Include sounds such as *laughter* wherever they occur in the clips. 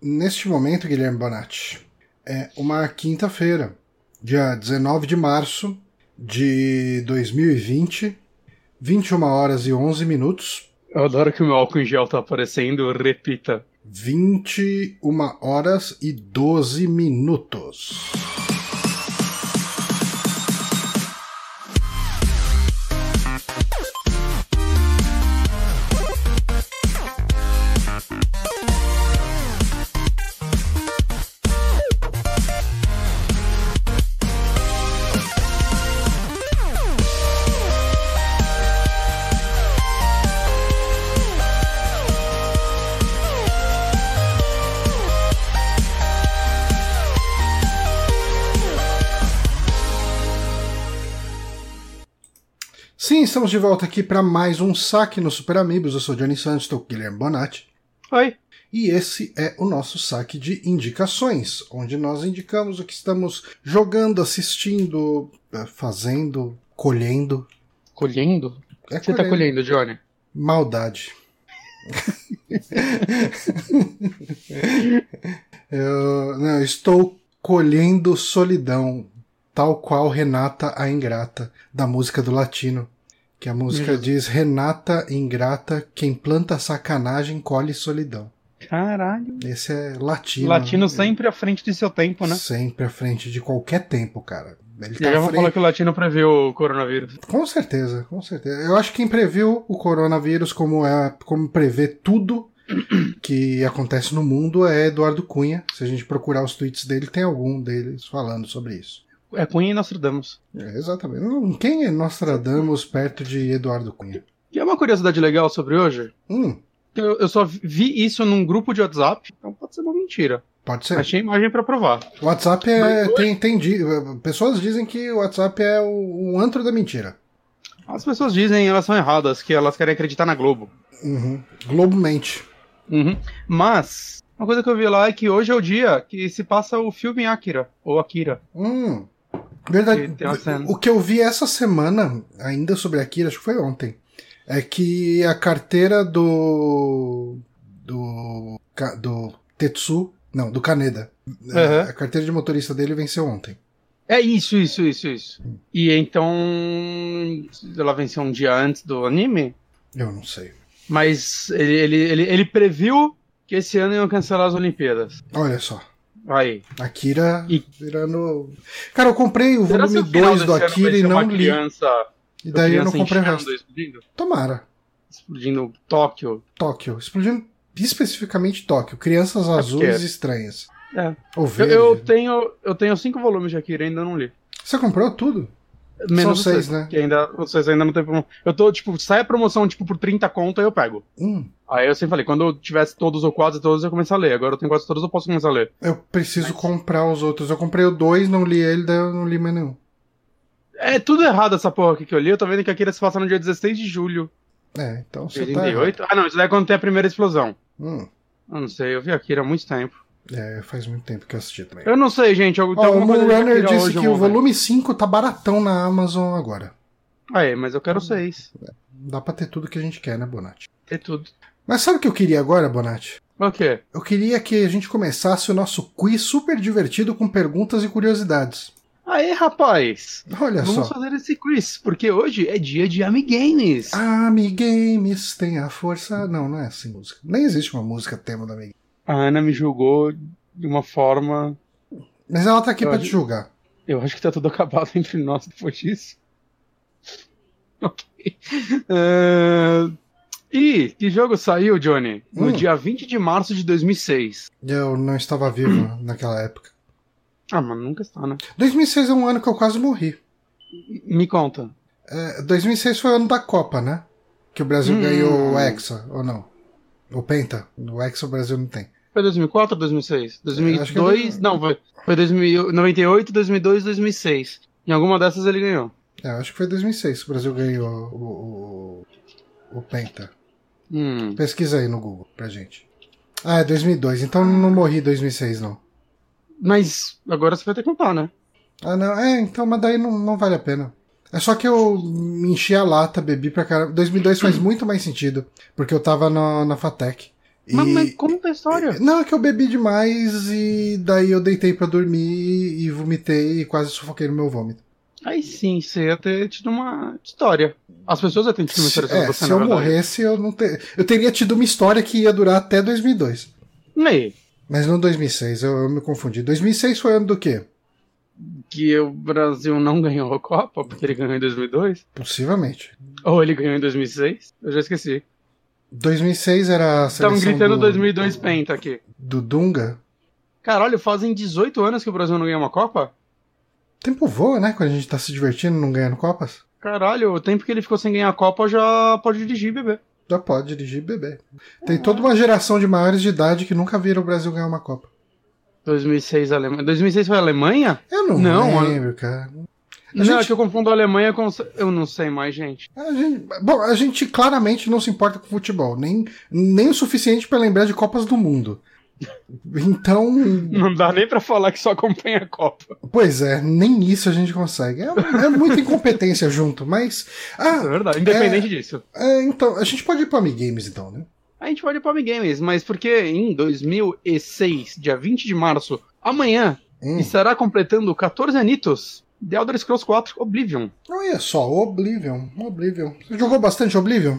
neste momento, Guilherme Bonatti, é uma quinta-feira, dia 19 de março de 2020, 21 horas e 11 minutos. Eu adoro que o meu álcool em gel tá aparecendo, repita. 21 horas e 12 minutos. Estamos de volta aqui para mais um saque no Super Amigos. Eu sou Johnny Santos, estou com o Guilherme Bonatti. Oi. E esse é o nosso saque de indicações, onde nós indicamos o que estamos jogando, assistindo, eh, fazendo, colhendo. Colhendo? É O que você tá colhendo, Johnny? Maldade. *laughs* eu, não, estou colhendo solidão, tal qual Renata a Ingrata, da música do Latino. Que a música Meu. diz: Renata Ingrata, quem planta sacanagem colhe solidão. Caralho. Esse é latino. Latino né? sempre à frente de seu tempo, né? Sempre à frente de qualquer tempo, cara. Ele tá já vou falar que o latino previu o coronavírus. Com certeza, com certeza. Eu acho que quem previu o coronavírus como é, como prevê tudo *coughs* que acontece no mundo é Eduardo Cunha. Se a gente procurar os tweets dele, tem algum deles falando sobre isso. É Cunha e Nostradamus. É, exatamente. Quem é Nostradamus perto de Eduardo Cunha? E é uma curiosidade legal sobre hoje. Hum, Eu, eu só vi isso num grupo de WhatsApp, então pode ser uma mentira. pode ser. Achei imagem pra provar. O WhatsApp é. Tem, tem, pessoas dizem que o WhatsApp é o, o antro da mentira. As pessoas dizem, elas são erradas, que elas querem acreditar na Globo. Uhum. Globo mente. Uhum. Mas, uma coisa que eu vi lá é que hoje é o dia que se passa o filme Akira, ou Akira. Hum. Verdade. O que eu vi essa semana, ainda sobre Akira, acho que foi ontem, é que a carteira do. do. Do Tetsu. Não, do Kaneda. Uhum. A carteira de motorista dele venceu ontem. É isso, isso, isso, isso. E então. Ela venceu um dia antes do anime, Eu não sei. mas ele, ele, ele, ele previu que esse ano iam cancelar as Olimpíadas. Olha só. Aí. Akira E- virando. Cara, eu comprei o Será volume que o final 2 do Akira e não li. criança, E daí eu não comprei o resto. Explodindo, Tomara. explodindo Tóquio. Tóquio. Explodindo especificamente Tóquio. Crianças É azuis porque- estranhas. É. Ou Eu, eu tenho, eu tenho cinco volumes de Akira e ainda não li. Você comprou tudo? Menos São seis, né? Que ainda, vocês ainda não tem promoção. Eu tô, tipo, sai a promoção, tipo, por 30 conto, aí eu pego. Hum. Aí eu sempre falei, quando eu tivesse todos ou quase todos, eu começo a ler. Agora eu tenho quase todos, eu posso começar a ler. Eu preciso comprar os outros. Eu comprei o dois, não li ele, daí eu não li mais nenhum. É tudo errado essa porra aqui que eu li. Eu tô vendo que Akira se passa no dia 16 de julho É, então você tá. 88. ah, não, isso daí é quando tem a primeira explosão. Hum. Eu não sei, eu vi Akira há muito tempo. É, faz muito tempo que eu assisti também. Eu não sei, gente. Eu, Ó, o Moonrunner disse hoje, que o volume 5 tá baratão na Amazon agora. Aí, mas eu quero seis. Dá pra ter tudo que a gente quer, né, Bonatti? Ter tudo. Mas sabe o que eu queria agora, Bonatti? O quê? Eu queria que a gente começasse o nosso quiz super divertido com perguntas e curiosidades. Aí, rapaz. Olha Vamos só. fazer esse quiz, porque hoje é dia de Amigames. Amigames tem a força. Não, não é assim música. Nem existe uma música tema da Amigames. A Ana me julgou de uma forma. Mas ela tá aqui Eu pra acho- te julgar. Eu acho que tá tudo acabado *laughs* entre nós depois disso. Ok. É, *laughs* E que jogo saiu, Johnny? No Hum. dia 20 de março de 2006. Eu não estava vivo naquela época. Ah, mas nunca está, né? 2006 é um ano que eu quase morri. Me conta. É, 2006 foi o ano da Copa, né? Que o Brasil Hum. ganhou o Hexa, ou não? O Penta. O Hexa o Brasil não tem. Foi 2004 ou 2006? acho que é 2002? Não, foi, foi 2000, 98, 2002, 2006. Em alguma dessas ele ganhou. É, acho que foi 2006 que o Brasil ganhou o, o, o Penta. Hum. Pesquisa aí no Google pra gente. Ah, é 2002. Então não morri em 2006, não. Mas agora você vai ter que contar, né? Ah, não. É, então, mas daí não, não vale a pena. É só que eu me enchi a lata, bebi pra caramba. 2002 faz muito mais sentido, porque eu tava na, na Fatec. E... Mas, mas como que é a história? Não, é que eu bebi demais e daí eu deitei pra dormir e vomitei e quase sufoquei no meu vômito. Aí sim, você ia ter tido uma história. As pessoas iam ter tido uma história sobre É, você, se eu morresse, eu não ter... eu teria tido uma história que ia durar até 2002. Aí, Mas não 2006, eu, eu me confundi. 2006 foi ano do quê? que o Brasil não ganhou a Copa, porque ele ganhou em 2002? Possivelmente. Ou ele ganhou em 2006? Eu já esqueci. 2006 era a seleção Estão gritando do, 2002 penta aqui. do Dunga. Caralho, fazem 18 anos que o Brasil não ganha uma Copa? Tempo voa, né? Quando a gente tá se divertindo não ganhando Copas. Caralho, o tempo que ele ficou sem ganhar a Copa já pode dirigir, bebê. Já pode dirigir beber. Tem toda uma geração de maiores de idade que nunca viram o Brasil ganhar uma Copa. 2006 Alemanha. 2006 foi a Alemanha? Eu não, Não, lembro, cara. A não, gente- é que eu confundo a Alemanha com. Eu não sei mais, gente. A gente- bom, a gente claramente não se importa com futebol, nem, nem o suficiente pra lembrar de Copas do Mundo. Então, Não dá nem pra falar que só acompanha a Copa. pois é, nem isso a gente consegue. É, é muita incompetência *laughs* junto, mas. Isso é Ah, verdade. Independente disso. é, então, a gente pode ir pro Games então, né? A gente pode ir pro Games, mas porque em 2006, dia 20 de março, amanhã, Hum. estará completando 14 anitos The Elder Scrolls 4 Oblivion. Olha só, Oblivion, Oblivion. Você jogou bastante Oblivion?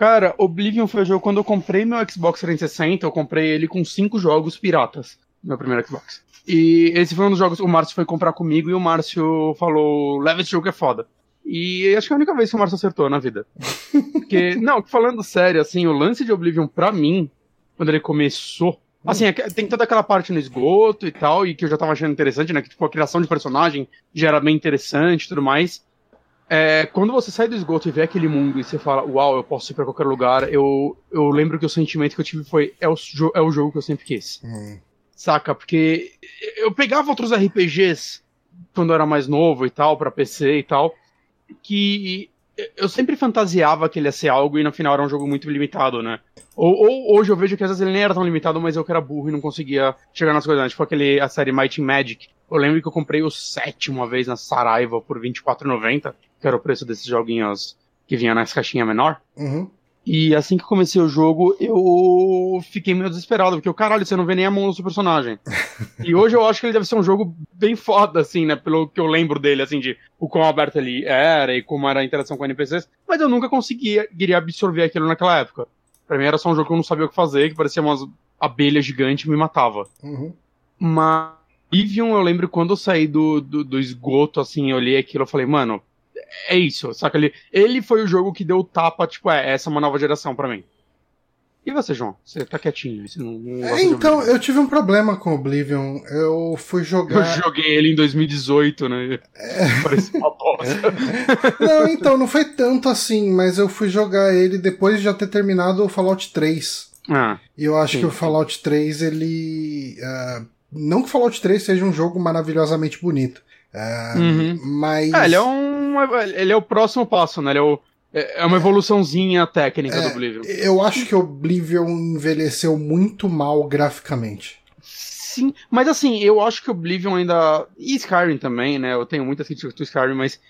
Cara, Oblivion foi o jogo quando eu comprei meu Xbox 360, eu comprei ele com cinco jogos piratas, meu primeiro Xbox. E esse foi um dos jogos, o Márcio foi comprar comigo e o Márcio falou, leva esse jogo que é foda. E acho que é a única vez que o Márcio acertou na vida. Porque, *laughs* não, falando sério, assim, o lance de Oblivion pra mim, quando ele começou, assim, é tem toda aquela parte no esgoto e tal, e que eu já tava achando interessante, né, que tipo, a criação de personagem já era bem interessante e tudo mais. É, quando você sai do esgoto e vê aquele mundo e você fala, uau, eu posso ir pra qualquer lugar, eu, eu lembro que o sentimento que eu tive foi, é o, é o jogo que eu sempre quis. Hum. Saca? Porque eu pegava outros RPGs quando eu era mais novo e tal, pra PC e tal, que eu sempre fantasiava que ele ia ser algo e no final era um jogo muito limitado, né? Ou, ou hoje eu vejo que às vezes ele nem era tão limitado, mas eu que era burro e não conseguia chegar nas coisas. né? Tipo aquele, a série Might and Magic. Eu lembro que eu comprei o 7 uma vez na Saraiva por R$24,90, que era o preço desses joguinhos que vinha nas caixinhas menor. Uhum. E assim que comecei o jogo, eu fiquei meio desesperado, porque o caralho, você não vê nem a mão do seu personagem. *laughs* e hoje eu acho que ele deve ser um jogo bem foda, assim, né? Pelo que eu lembro dele, assim, de o quão aberto ele era e como era a interação com NPCs. Mas eu nunca conseguia absorver aquilo naquela época. Pra mim era só um jogo que eu não sabia o que fazer, que parecia umas abelhas gigantes e me matava. Uhum. Mas Oblivion, eu lembro quando eu saí do, do, do esgoto, assim, eu olhei aquilo, eu falei, mano, é isso, saca? Ele, ele foi o jogo que deu o tapa, tipo, é, essa é uma nova geração pra mim. E você, João? Você tá quietinho, você não, não É, então, eu tive um problema com Oblivion. Eu fui Eu jogar. joguei ele em 2018, né? É. Parecia uma bosta. *laughs* Não, então, não foi tanto assim, mas eu fui jogar ele depois de já ter terminado o Fallout 3. ah, E eu acho Sim. que o Fallout 3, ele. ah, não que o Fallout 3 seja um jogo maravilhosamente bonito. ah, Uhum. Mas. É, ele é um. Ele é o próximo passo, né? Ele é, o, é é uma evoluçãozinha técnica É, do Oblivion. Eu acho que Oblivion envelheceu muito mal graficamente. Sim, mas assim, eu acho que Oblivion ainda. E Skyrim também, né? Eu tenho muitas críticas do Skyrim, mas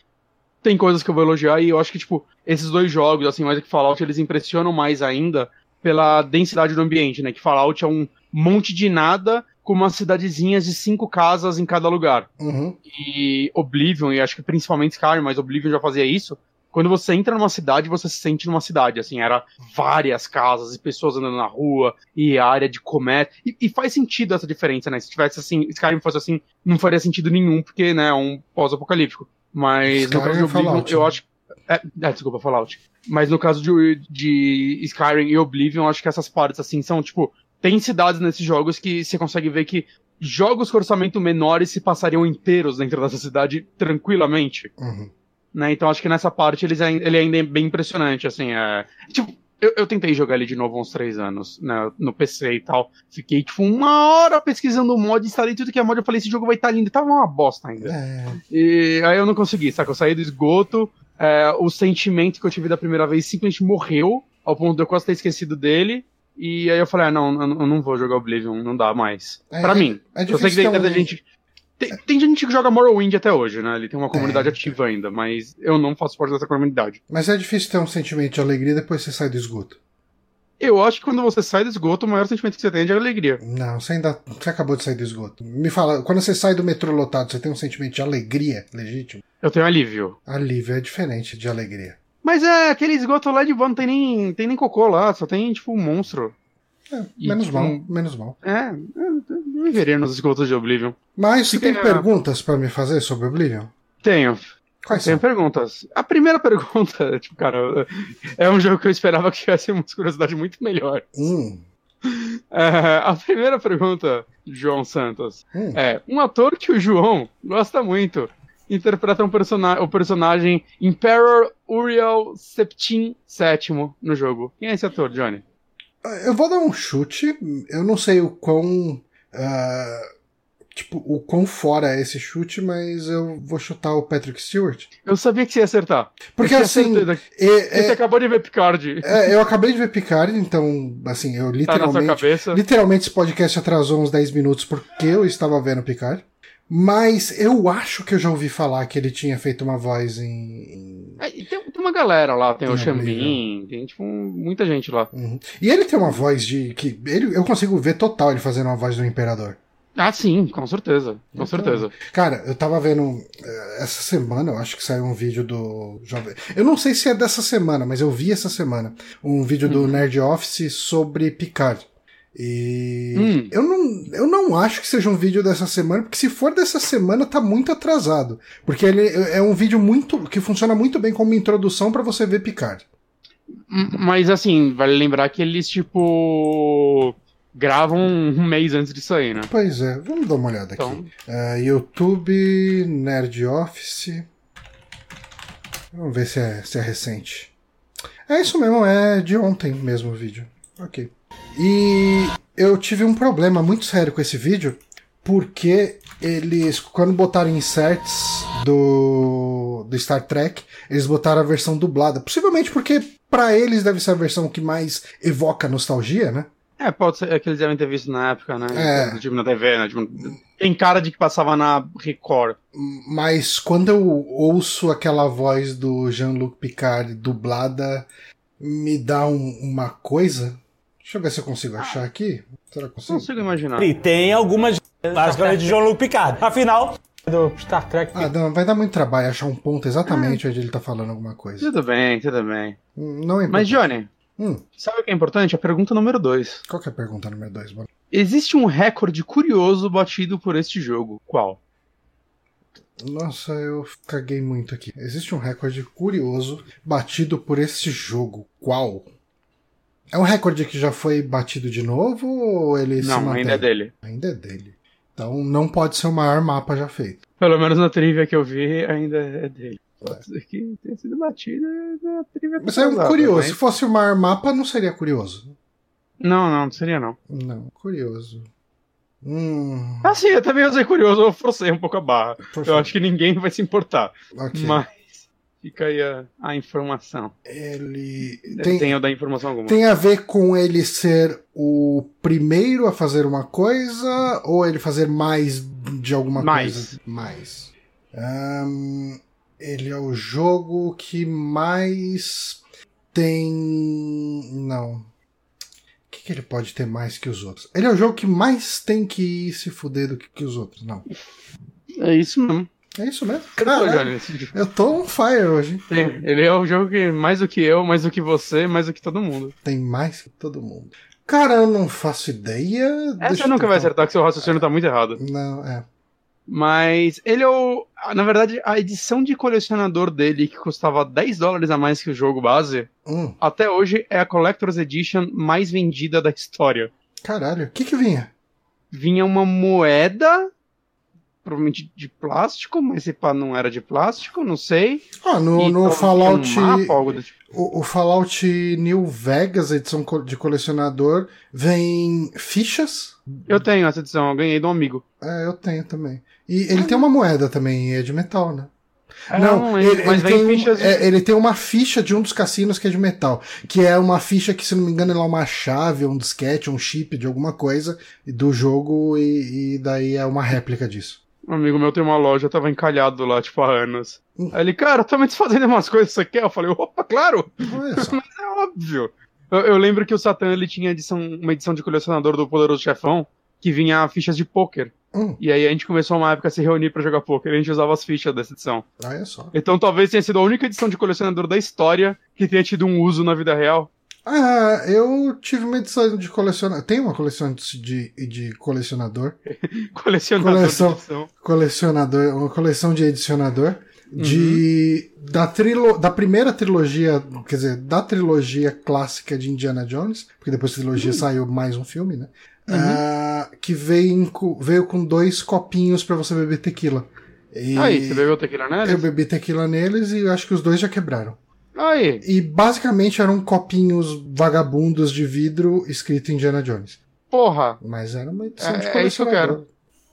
tem coisas que eu vou elogiar e eu acho que, tipo, esses dois jogos, assim, mais do que Fallout, eles impressionam mais ainda pela densidade do ambiente, né? Que Fallout é um monte de nada com umas cidadezinhas de cinco casas em cada lugar. Uhum. E Oblivion, e acho que principalmente Skyrim, mas Oblivion já fazia isso. Quando você entra numa cidade, você se sente numa cidade, assim, era várias casas e pessoas andando na rua, e área de comércio, e, e faz sentido essa diferença, né, se tivesse assim, Skyrim fosse assim, não faria sentido nenhum, porque, né, é um pós-apocalíptico, mas no Skyrim caso de é Oblivion, Fallout, eu né? acho é, é, desculpa, Fallout. Mas no caso de, de Skyrim e Oblivion, eu acho que essas partes, assim, são, tipo, tem cidades nesses jogos que você consegue ver que jogos com orçamento menores se passariam inteiros dentro dessa cidade tranquilamente, Uhum. né? Então acho que nessa parte eles, ele ainda é bem impressionante, assim, é... Tipo, eu, eu tentei jogar ele de novo há uns três anos, né, no PC e tal. Fiquei, tipo, uma hora pesquisando o mod, instalei tudo que é mod, eu falei, esse jogo vai estar lindo, e tava uma bosta ainda. É, E aí eu não consegui, saca? Eu saí do esgoto, é, o sentimento que eu tive da primeira vez simplesmente morreu, ao ponto de eu quase ter esquecido dele. E aí eu falei, ah, não, eu não- vou jogar Oblivion, não dá mais. É, pra mim. é eu sei que tem tanta gente. Tem, tem gente que joga Morrowind até hoje, né? Ele tem uma comunidade É. ativa ainda, mas eu não faço parte dessa comunidade. Mas é difícil ter um sentimento de alegria depois que você sai do esgoto. Eu acho que quando você sai do esgoto, o maior sentimento que você tem é de alegria. Não, você ainda. Você acabou de sair do esgoto. Me fala, quando você sai do metrô lotado, você tem um sentimento de alegria legítimo? Eu tenho alívio. Alívio é diferente de alegria. Mas é, aquele esgoto lá de boa, não tem nem, tem nem cocô lá, só tem, tipo, um monstro. É, E, menos tipo, mal, menos mal. É, eu eu viveria nos esgotos de Oblivion. Mas você tem perguntas pra me fazer sobre Oblivion? Tenho. Quais Tenho são? perguntas. A primeira *laughs* pergunta, tipo, cara, é um jogo que eu esperava que tivesse uma curiosidade muito melhor. Hum, É, a primeira pergunta, João Santos, hum. é: um ator que o João gosta muito interpreta um persona o personagem Emperor Uriel Septim VII no jogo. Quem é esse ator, Johnny? Eu vou dar um chute. Eu não sei o quão. ah, tipo, o quão fora é esse chute, mas eu vou chutar o Patrick Stewart. Eu sabia que você ia acertar. Porque Eu assim. certeza. é- Você é- acabou de ver Picard. é, eu acabei de ver Picard, então, assim, eu Tá na sua literalmente. cabeça. Literalmente esse podcast atrasou uns 10 minutos porque eu estava vendo Picard. Mas eu acho que eu já ouvi falar que ele tinha feito uma voz em. É, tem, tem uma galera lá, tem, Tem o Xambin, tem tipo muita gente lá. Uhum. E ele tem uma voz de. que ele, Eu consigo ver total ele fazendo uma voz do Imperador. Ah, sim, com certeza. Com Então, certeza. Cara, eu tava vendo. eh, Essa semana, eu acho que saiu um vídeo do. Jovem. Eu não sei se é dessa semana, mas eu vi essa semana. Um vídeo do Uhum. Nerd Office sobre Picard. E Hum. eu, não, eu não acho que seja um vídeo dessa semana, porque se for dessa semana, tá muito atrasado. Porque ele é um vídeo muito. que funciona muito bem como introdução pra você ver Picard. Mas assim, vale lembrar que eles, tipo. gravam um mês antes de sair, né? Pois é, vamos dar uma olhada aqui. Então, Eh, YouTube, Nerd Office. Vamos ver se é, se é recente. É isso mesmo, é de ontem mesmo o vídeo. Ok. E eu tive um problema muito sério com esse vídeo, porque eles, quando botaram inserts do, do Star Trek, eles botaram a versão dublada. Possivelmente porque pra eles deve ser a versão que mais evoca nostalgia, né? é, pode ser é que eles devem ter visto na época, né? É. Tipo, na TV, né? Tipo, tem cara de que passava na Record. Mas quando eu ouço aquela voz do Jean-Luc Picard dublada, me dá um- uma coisa. Deixa eu ver se eu consigo achar aqui. Será que consigo? consigo imaginar. E tem algumas, basicamente, de Jean-Luc Picard. Afinal, do Star Trek. Ah, não, vai dar muito trabalho achar um ponto exatamente onde ele tá falando alguma coisa. Tudo bem, tudo bem. Hum, Não é Mas. Johnny, Hum, sabe o que é importante? A pergunta número 2. qual que é a pergunta número 2? Existe um recorde curioso batido por este jogo. Qual? Nossa, eu caguei muito aqui. Existe um recorde curioso batido por esse jogo. Qual? É um recorde que já foi batido de novo ou ele se Não, ainda é dele. Ainda é dele. Então não pode ser o maior mapa já feito. Pelo menos na trivia que eu vi, ainda é dele. Pode ser que tenha sido batido na trivia Mas é um curioso. mas- Se fosse o maior mapa, não seria curioso. Não, não, não seria não. Não, curioso. Hum. Assim, eu também usei curioso, eu forcei um pouco a barra. por Eu favor. acho que ninguém vai se importar. Ok. Mas fica aí a, a informação. Ele Tem, tem, eu dar informação alguma. tem a ver com ele ser o primeiro a fazer uma coisa ou ele fazer mais de alguma Mais. coisa? Mais. Ahn, ele é o jogo que mais tem. Não. O que, que ele pode ter mais que os outros? Ele é o jogo que mais tem que se fuder do que, que os outros. Não. É isso mesmo. É isso mesmo? Eu tô, Caralho, eu tô on fire hoje. Tem, Ele é o jogo que mais do que eu, mais do que você, mais do que todo mundo. Tem mais que todo mundo. Cara, eu não faço ideia. Essa Deixa nunca vai acertar, que seu raciocínio tá muito errado. Não, é. Mas ele é o. Na verdade, a edição de colecionador dele, que custava 10 dólares a mais que o jogo base, Hum, até hoje é a Collector's Edition mais vendida da história. caralho, o que que vinha? Vinha uma moeda, provavelmente de plástico, mas se pá não era de plástico, não sei. Ah, no, E no Fallout. Um mapa, tipo. O, o Fallout New Vegas, edição de colecionador, vem fichas. Eu tenho essa edição, eu ganhei de um amigo. É, eu tenho também. E ele tem uma moeda também, é de metal, né? Ah, não, lembro, ele, ele tem, um- fichas é, ele tem uma ficha de um dos cassinos que é de metal. Que é uma ficha que, se não me engano, é uma chave, um disquete, um chip de alguma coisa do jogo, e, e daí é uma réplica disso. Um amigo meu tem uma loja, tava encalhado lá, tipo, há anos. Aí ele, cara, eu tô me desfazendo umas coisas, você quer? Eu falei, opa, claro, *laughs* só. é óbvio. Eu, eu lembro que o Satan ele tinha edição, uma edição de colecionador do Poderoso Chefão que vinha fichas de pôquer. Hum, E aí a gente começou uma época a se reunir pra jogar pôquer e a gente usava as fichas dessa edição. olha só. Então talvez tenha sido a única edição de colecionador da história que tenha tido um uso na vida real. Ah, eu tive uma edição de colecionador. Tem uma coleção de, de colecionador. *laughs* Colecionador Coleção. Colecionador. Uma coleção de edicionador. De. Da, trilo, da primeira trilogia. Quer dizer, da trilogia clássica de Indiana Jones. Porque depois da trilogia saiu mais um filme, né? Ah, que veio, veio com dois copinhos pra você beber tequila. E Aí, você bebeu tequila eu neles? bebi tequila neles e eu acho que os dois já quebraram. Aí. E basicamente eram copinhos vagabundos de vidro escrito Indiana Jones. Porra. Mas era uma edição É- de é isso que eu colecionador.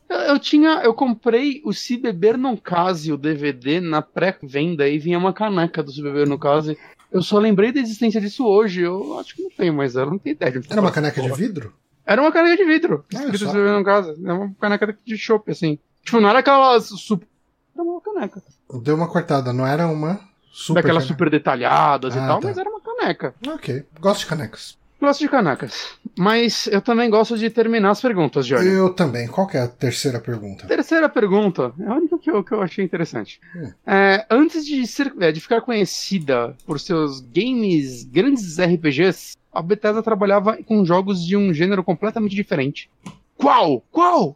Eu, eu tinha. Eu comprei o Se Beber Não Case, o DVD, na pré-venda e vinha uma caneca do Se Beber Não Case. Eu só lembrei da existência disso hoje. Eu acho que não tenho mais não tenho ideia de Era uma caneca de Porra. vidro? Era uma caneca de vidro. Olha Escrito só. Se Beber Não Case. Era uma caneca de chopp, assim. Tipo, não era aquela. Super... Era uma caneca. Deu uma cortada, não era uma super. Daquelas caneca. super detalhadas e Ah, tal, tá. mas era uma caneca. Ok, gosto de canecas. Gosto de canecas. Mas eu também gosto de terminar as perguntas, Johnny. Eu também. Qual que é a terceira pergunta? Terceira pergunta, é a única que eu, que eu achei interessante. Hum. É, antes de, ser, é, de ficar conhecida por seus games, grandes RPGs, a Bethesda trabalhava com jogos de um gênero completamente diferente. Qual? Qual?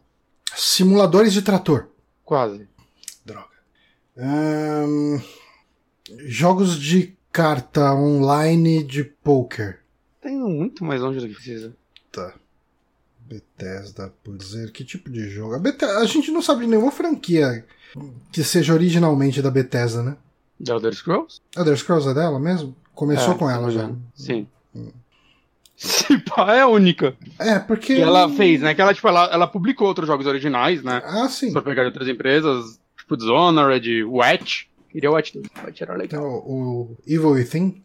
Simuladores de trator. Quase. Droga. Ahn, jogos de carta online de poker. Tá indo muito mais longe do que precisa. Tá. Bethesda, por dizer, que tipo de jogo? A, Bethesda, a gente não sabe de nenhuma franquia que seja originalmente da Bethesda, né? The Elder Scrolls? Elder Scrolls é dela mesmo? Começou É, com ela não já. Sim. Se pá, é a única É, porque. que ela fez, né? Que ela, tipo, ela, ela publicou outros jogos originais, né? Ah, sim. Pra pegar de outras empresas, tipo Dishonored, Wetch. Queria o Wetch 2. Wetch era legal. Então, o Evil Within.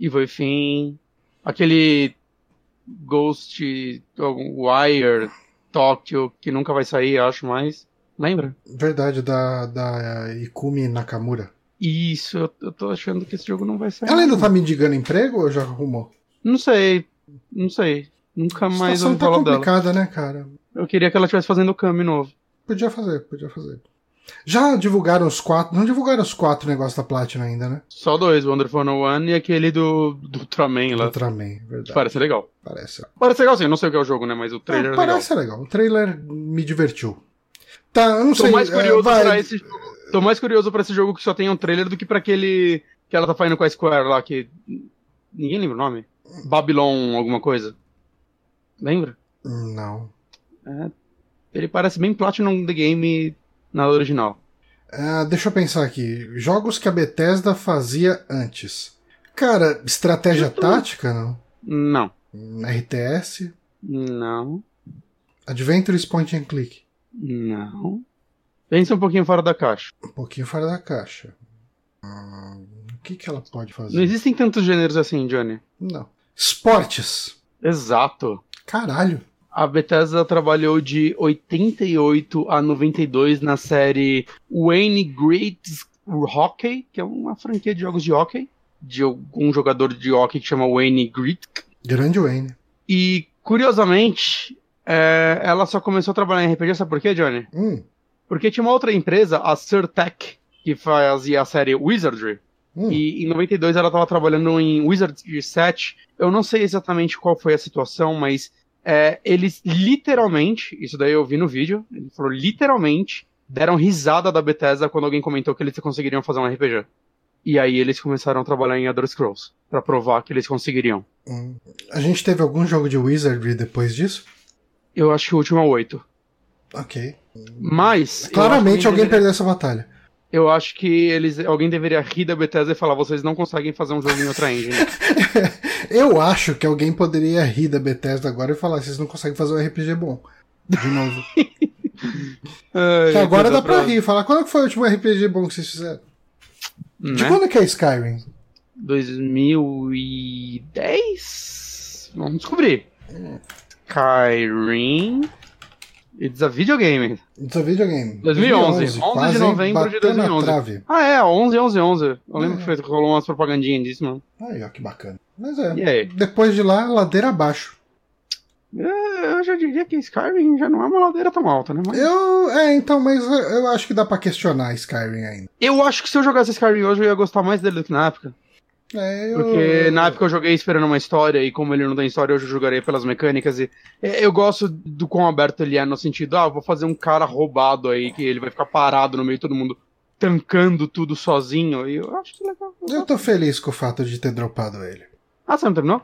Evil Within, aquele Ghost Wire Tokyo, que nunca vai sair, acho mais. Lembra? Verdade, da, da Ikumi Nakamura. Isso, eu, eu tô achando que esse jogo não vai sair. Ela ainda não. tá mendigando emprego ou já arrumou? Não sei, não sei. Nunca A mais situação ouvi tá falar dela. complicada, né, cara? Eu queria que ela estivesse fazendo o Kami novo. Podia fazer, podia fazer. Já divulgaram os quatro. Não divulgaram os quatro negócios da Platinum ainda, né? Só dois, Wonderful One e aquele do, do Ultraman lá. Ultraman, verdade. Parece legal. Parece. Parece legal sim, eu não sei o que é o jogo, né? Mas o trailer Ah, é legal. parece legal. O trailer me divertiu. Tá, eu não Tô sei. mais é, curioso vai- pra esse jogo. Tô mais curioso pra esse jogo que só tem um trailer do que pra aquele que ela tá fazendo com a Square lá, que. Ninguém lembra o nome? Babylon alguma coisa. Lembra? Não. Ele parece bem Platinum The Game na original. Ah, deixa eu pensar aqui. Jogos que a Bethesda fazia antes. Cara, estratégia tô- tática, não? Não. Hum, RTS. Não. Adventures Point and Click. Não. Pensa um pouquinho fora da caixa. Um pouquinho fora da caixa. Hum, o que, que ela pode fazer? Não existem tantos gêneros assim, Johnny. Não. Esportes. Exato. Caralho. A Bethesda trabalhou de 88 a 92 na série Wayne Great Hockey, que é uma franquia de jogos de hockey, de um jogador de hockey que chama Wayne Great. Grande Wayne. E, curiosamente, é, ela só começou a trabalhar em RPG, sabe por quê, Johnny? Hum, Porque tinha uma outra empresa, a Surtech, que fazia a série Wizardry, hum. e em 92 ela estava trabalhando em Wizardry 7. Eu não sei exatamente qual foi a situação, mas é, eles literalmente, isso daí eu vi no vídeo, ele falou literalmente, deram risada da Bethesda quando alguém comentou que eles conseguiriam fazer um RPG. E aí eles começaram a trabalhar em Elder Scrolls, pra provar que eles conseguiriam. Hum. A gente teve algum jogo de Wizardry depois disso? Eu acho que o último é o 8. Ok. Mas. Claramente alguém perdeu essa batalha. Eu acho que eles, alguém deveria rir da Bethesda e falar: vocês não conseguem fazer um jogo em outra engine. *laughs* Eu acho que alguém poderia rir da Bethesda agora e falar: vocês não conseguem fazer um RPG bom. De novo. *laughs* Ai, agora dá pra rir. Falar quando foi o último RPG bom que vocês fizeram? De Né? quando que é Skyrim? 2010? Vamos descobrir. Skyrim. It's a videogame. It's a videogame. 2011, 11 de novembro de bateu na 2011. trave. Ah, é, 11, 11, 11. Eu lembro É. que rolou umas propagandinhas disso, mano. Aí, ó, que bacana. Mas é. E aí? Depois de lá, ladeira abaixo. É, Eu já diria que Skyrim já não é uma ladeira tão alta, né? Mas Eu. É, então, mas eu acho que dá pra questionar Skyrim ainda. eu acho que se eu jogasse Skyrim hoje eu ia gostar mais dele do que na época. É, eu... Porque na época eu joguei esperando uma história, e como ele não tem história, hoje eu jogarei pelas mecânicas. E é, eu gosto do quão aberto ele é, no sentido, ah, vou fazer um cara roubado aí, que ele vai ficar parado no meio de todo mundo, tancando tudo sozinho. E eu acho que legal. Eu tô feliz com o fato de ter dropado ele. Ah, você não terminou?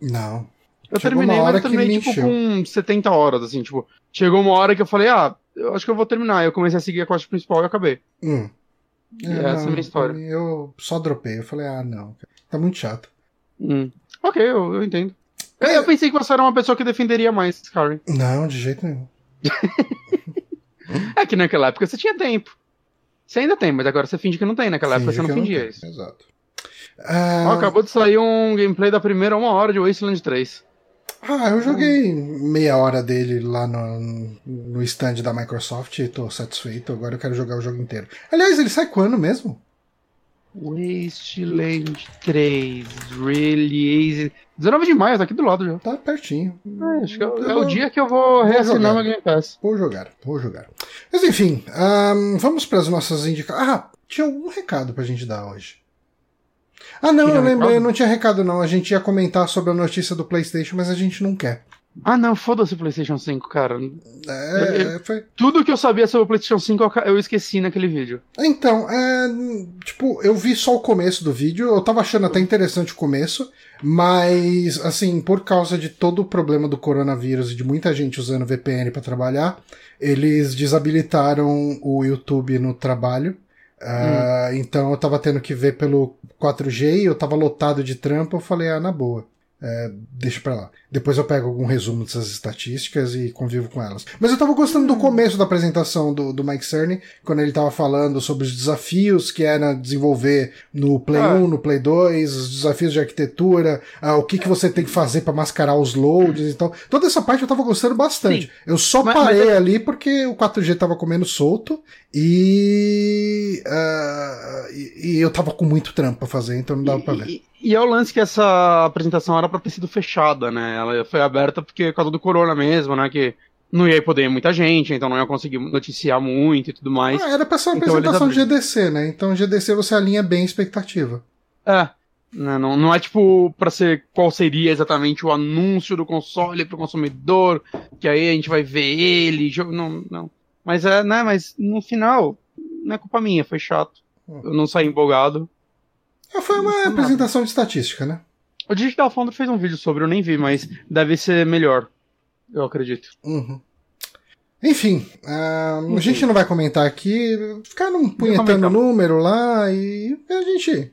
Não. Eu Chegou terminei, mas eu terminei tipo encheu. com 70 horas, assim, tipo, chegou uma hora que eu falei, ah, eu acho que eu vou terminar. Eu comecei a seguir a quest principal e acabei. Hum. Essa é a minha história. Eu só dropei. Eu falei, ah, não. Tá muito chato. Hum. Ok, eu, eu entendo. Eu, eu pensei que você era uma pessoa que defenderia mais Skyrim. Não, de jeito nenhum. *laughs* É que naquela época você tinha tempo. Você ainda tem, mas agora você finge que não tem. Naquela época Finge você não fingia tenho. isso. Exato. Ah, Ó, acabou de sair um gameplay da primeira uma hora de Wasteland 3. Ah, eu joguei meia hora dele lá no, no stand da Microsoft e tô satisfeito. Agora eu quero jogar o jogo inteiro. Aliás, ele sai quando mesmo? Wasteland 3, Release. 19 de maio, tá aqui do lado já. Tá pertinho. É, acho que é, o- Eu é o dia que eu vou reassinar meu Game Pass. Vou jogar, vou jogar. Mas enfim, ahn, vamos para as nossas indicações. Ah, tinha algum recado pra gente dar hoje. Ah, não, eu lembrei, não tinha recado não. A gente ia comentar sobre a notícia do PlayStation, mas a gente não quer. Ah, não, foda-se o PlayStation 5, cara. É, foi... Tudo que eu sabia sobre o PlayStation 5 eu esqueci naquele vídeo. Então, é, tipo, eu vi só o começo do vídeo, eu tava achando até interessante o começo, mas, assim, por causa de todo o problema do coronavírus e de muita gente usando VPN pra trabalhar, eles desabilitaram o YouTube no trabalho. Ah, Então eu tava tendo que ver pelo 4G, eu tava lotado de trampo, eu falei, ah, na boa. É, deixa pra lá. Depois eu pego algum resumo dessas estatísticas e convivo com elas. Mas eu tava gostando do começo da apresentação do, do Mike Cerny, quando ele tava falando sobre os desafios que era desenvolver no Play Ah. 1, no Play 2, os desafios de arquitetura, ah, o que, que você tem que fazer pra mascarar os loads e tal. Toda essa parte eu tava gostando bastante. Sim. Eu só Mas- parei mas ali porque o 4G tava comendo solto e, ah, e, e eu tava com muito trampo pra fazer, então não dava pra ver. E, e é o lance que essa apresentação era pra ter sido fechada, né? Ela foi aberta porque por causa do corona mesmo, né? Que não ia poder ir muita gente, então não ia conseguir noticiar muito e tudo mais. Ah, era pra ser uma Então, apresentação de. GDC, né? Então GDC você alinha bem a expectativa. É. Né, não, não é tipo pra ser qual seria exatamente o anúncio do console pro consumidor, que aí a gente vai ver ele, jogo. Não, não. Mas é, né? Mas no final, não é culpa minha, foi chato. Eu não saí empolgado. Ah, Foi uma apresentação de estatística, né? O Digital Foundry fez um vídeo sobre, eu nem vi, mas deve ser melhor. Eu acredito. Uhum. Enfim, ah, a Enfim. gente não vai comentar aqui, ficar num punhetando número lá e a gente.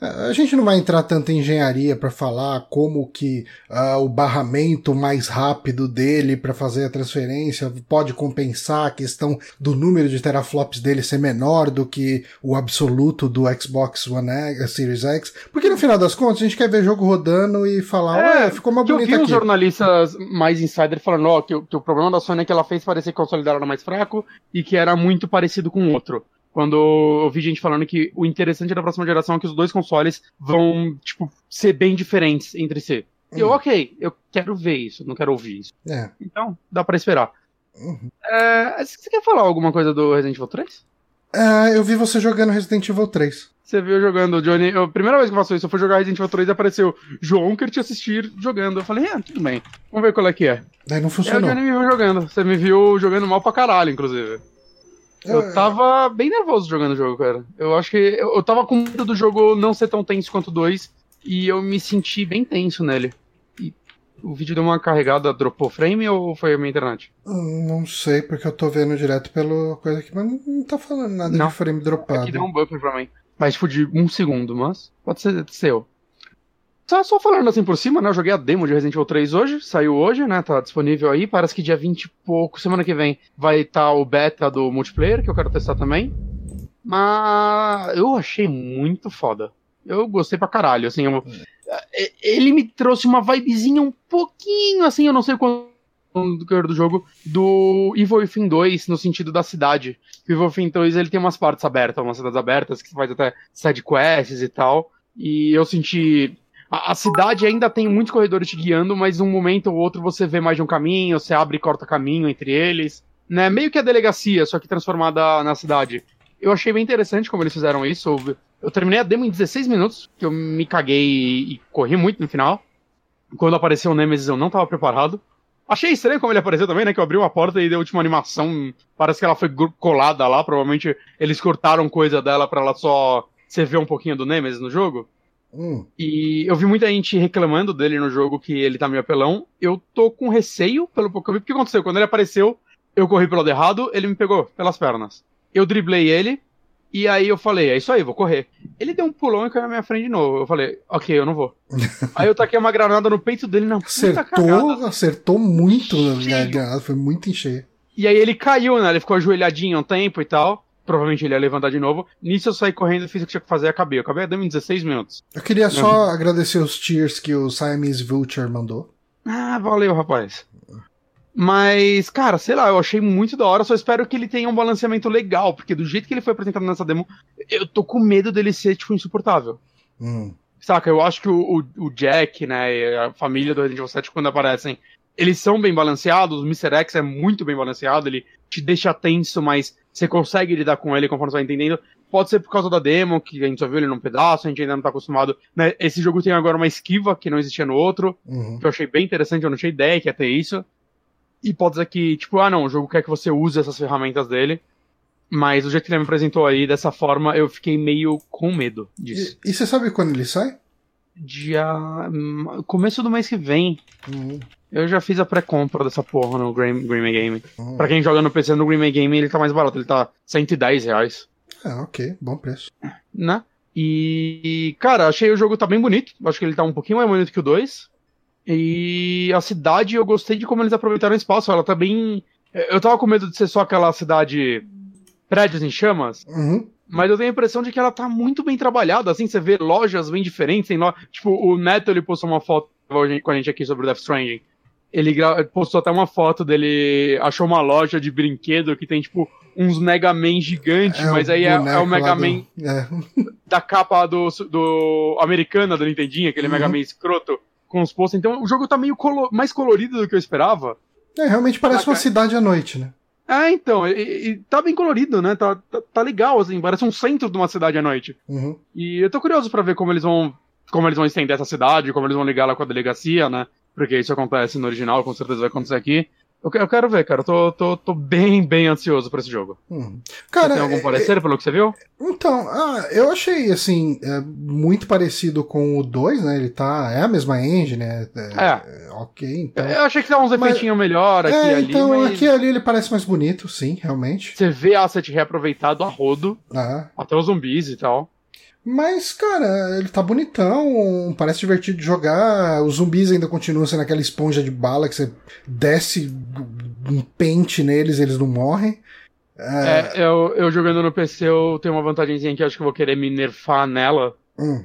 A gente não vai entrar tanto em engenharia para falar como que ah, o barramento mais rápido dele para fazer a transferência pode compensar a questão do número de teraflops dele ser menor do que o absoluto do Xbox One X, Series X, porque no final das contas a gente quer ver jogo rodando e falar, É, ué, ficou mais Que eu bonito vi aqui. jornalistas mais insider falando ó, que, o- que o problema da Sony é que ela fez parecer que o console dela era mais fraco e que era muito parecido com o outro. Quando eu vi gente falando que o interessante da próxima geração é que os dois consoles vão, tipo, ser bem diferentes entre si. E eu, Hum. ok, eu quero ver isso, não quero ouvir isso. É. Então, dá pra esperar. Uhum. É, você quer falar alguma coisa do Resident Evil 3? Ah, eu vi você jogando Resident Evil 3. Você viu jogando Johnny. eu- A primeira vez que eu faço isso, eu fui jogar Resident Evil 3 e apareceu João quer te assistir jogando. Eu falei, ah, tudo bem. Vamos ver qual é que é. Daí não E aí o funcionou. Johnny me viu jogando. Você me viu jogando mal pra caralho, inclusive. Eu tava bem nervoso jogando o jogo, cara. Eu acho que. Eu, eu tava com medo do jogo não ser tão tenso quanto o 2. E eu me senti bem tenso nele. E o vídeo deu uma carregada, dropou frame ou foi a minha internet? Hum, Não sei, porque eu tô vendo direto pela coisa aqui, mas não- tá falando nada Não. de frame dropado. Aqui deu um buffer pra mim. Mas de um segundo, mas pode ser seu. Só, só falando assim por cima, né? Eu joguei a demo de Resident Evil 3 hoje, saiu hoje, né? Tá disponível aí. Parece que dia 20 e pouco, semana que vem, vai estar o beta do multiplayer, que eu quero testar também. Mas eu achei muito foda. Eu gostei pra caralho, assim. eu- é, ele me trouxe uma vibezinha um pouquinho, assim, eu não sei quanto do jogo, do Evil Within 2, no sentido da cidade. O Evil Within 2, ele tem umas partes abertas, umas cidades abertas, que faz até side quests e tal. E eu senti A, a cidade ainda tem muitos corredores te guiando, mas um momento ou outro você vê mais de um caminho, você abre e corta caminho entre eles. Né? Meio que a delegacia, só que transformada na cidade. Eu achei bem interessante como eles fizeram isso. Eu, terminei a demo em 16 minutos, que eu me caguei e, e corri muito no final. Quando apareceu o Nemesis, eu não tava preparado. Achei estranho como ele apareceu também, né? Que eu abri uma porta e deu última animação. Parece que ela foi colada lá. Provavelmente eles cortaram coisa dela para ela só você ver um pouquinho do Nemesis no jogo. Hum. E eu vi muita gente reclamando dele no jogo que ele tá meio apelão. Eu tô com receio pelo pouco que aconteceu? Quando ele apareceu, eu corri pelo lado errado, ele me pegou pelas pernas. Eu driblei ele, e aí eu falei, é isso aí, vou correr. Ele deu um pulão e caiu na minha frente de novo. Eu falei, ok, eu não vou. *laughs* aí eu taquei uma granada no peito dele, não. Acertou, acertou muito na granada, foi muito encher. E aí ele caiu, né? Ele ficou ajoelhadinho um tempo e tal. Provavelmente ele ia levantar de novo. Nisso eu saí correndo, fiz o que tinha que fazer e acabei. Eu acabei dando em 16 minutos. Eu queria só uhum. agradecer os cheers que o Siamese Vulture mandou. Ah, valeu, rapaz. Mas, cara, sei lá, eu achei muito da hora, só espero que ele tenha um balanceamento legal, porque do jeito que ele foi apresentado nessa demo, eu tô com medo dele ser, tipo, insuportável. Hum. Saca, eu acho que o, o, o, Jack, né, e a família do Resident Evil 7, quando aparecem, eles são bem balanceados, o Mr. X é muito bem balanceado, ele te deixa tenso, mas você consegue lidar com ele conforme você vai entendendo. Pode ser por causa da demo, que a gente só viu ele num pedaço, a gente ainda não tá acostumado. Né? Esse jogo tem agora uma esquiva que não existia no outro, uhum. que eu achei bem interessante, eu não tinha ideia que ia ter isso hipótese que, tipo, ah não, o jogo quer que você use essas ferramentas dele. Mas o jeito que ele me apresentou aí, dessa forma, eu fiquei meio com medo disso. E, e você sabe quando ele sai? Dia. Começo do mês que vem. Uhum. Eu já fiz a pré-compra dessa porra no Green, Green Game. Uhum. Pra quem joga no PC no Green Game, ele tá mais barato, ele tá 110 reais. Ah, ok, bom preço. Né? E, cara, achei o jogo tá bem bonito. Acho que ele tá um pouquinho mais bonito que o 2. E a cidade, eu gostei de como eles aproveitaram o espaço. Ela tá bem. Eu tava com medo de ser só aquela cidade prédios em chamas. Uhum. Mas eu tenho a impressão de que ela tá muito bem trabalhada, assim, você vê lojas bem diferentes, lo... tipo, o Neto, ele postou uma foto com a gente aqui sobre o Death Stranding, ele gra... postou até uma foto dele, achou uma loja de brinquedo que tem, tipo, uns Mega Man gigantes, é mas aí é, é, o Mega Man do... é. *laughs* da capa do, do americana do Nintendinho, aquele uhum. Mega Man escroto com os postos. Então o jogo tá meio colo mais colorido do que eu esperava. É, realmente parece uma cidade à noite, né? É, então, e, e tá bem colorido, né? Tá, tá, tá, legal, assim, parece um centro de uma cidade à noite. Uhum. E eu tô curioso para ver como eles vão. Como eles vão estender essa cidade, como eles vão ligar lá com a delegacia, né? Porque isso acontece no original, com certeza vai acontecer aqui. Eu, eu quero ver, cara. Eu tô, tô, tô bem, bem ansioso pra esse jogo. Hum. Cara, você tem algum é, parecer é, pelo que você viu? Então, ah, eu achei, assim, é, muito parecido com o 2, né? Ele tá. É a mesma engine, né? É. é ok, então. Eu achei que dá uns efeitinhos melhor aqui é, ali. Então, mas... aqui e ali ele parece mais bonito, sim, realmente. Você vê asset reaproveitado a rodo. Ah. Até os zumbis e tal. Mas, cara, ele tá bonitão, parece divertido de jogar. Os zumbis ainda continuam sendo aquela esponja de bala que você desce um pente neles eles não morrem. É, é eu, eu, jogando no PC eu tenho uma vantagemzinha que acho que eu vou querer me nerfar nela hum.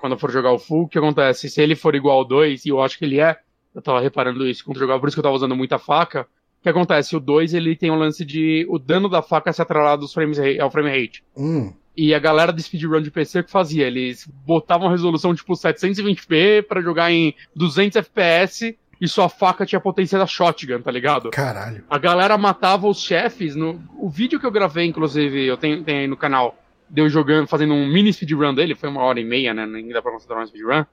quando eu for jogar o full. O que acontece? Se ele for igual ao 2, e eu acho que ele é, eu tava reparando isso quando eu jogava, por isso que eu tava usando muita faca. O que acontece? O 2 ele tem um lance de o dano da faca se atrelado aos frames, ao frame rate. Hum. E a galera de speedrun de PC o que fazia? Eles botavam a resolução tipo 720p para jogar em 200 FPS e sua faca tinha potência da shotgun, tá ligado? Caralho. A galera matava os chefes no o vídeo que eu gravei, inclusive, eu tenho, tenho aí no canal, deu jogando, fazendo um mini speedrun dele, foi uma hora e meia, né? Nem dá pra considerar um speedrun.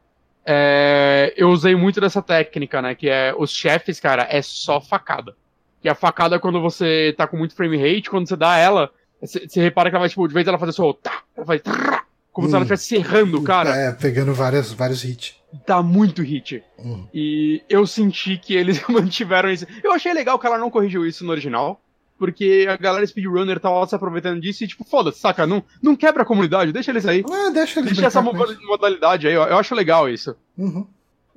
É, eu usei muito dessa técnica, né? Que é os chefes, cara, é só facada. Que a facada é quando você tá com muito frame rate, quando você dá ela, você repara que ela vai, tipo, de vez ela fazer só, tá, ela vai, como hum. se ela estivesse serrando, cara. É, pegando várias, vários hits. Dá muito hit. Hum. E eu senti que eles *laughs* mantiveram isso. Eu achei legal que ela não corrigiu isso no original. Porque a galera speedrunner tava se aproveitando disso e, tipo, foda-se, saca? Não, não quebra a comunidade, deixa eles aí. É, deixa eles Deixa essa modalidade aí, eu, eu, acho legal isso. Uhum.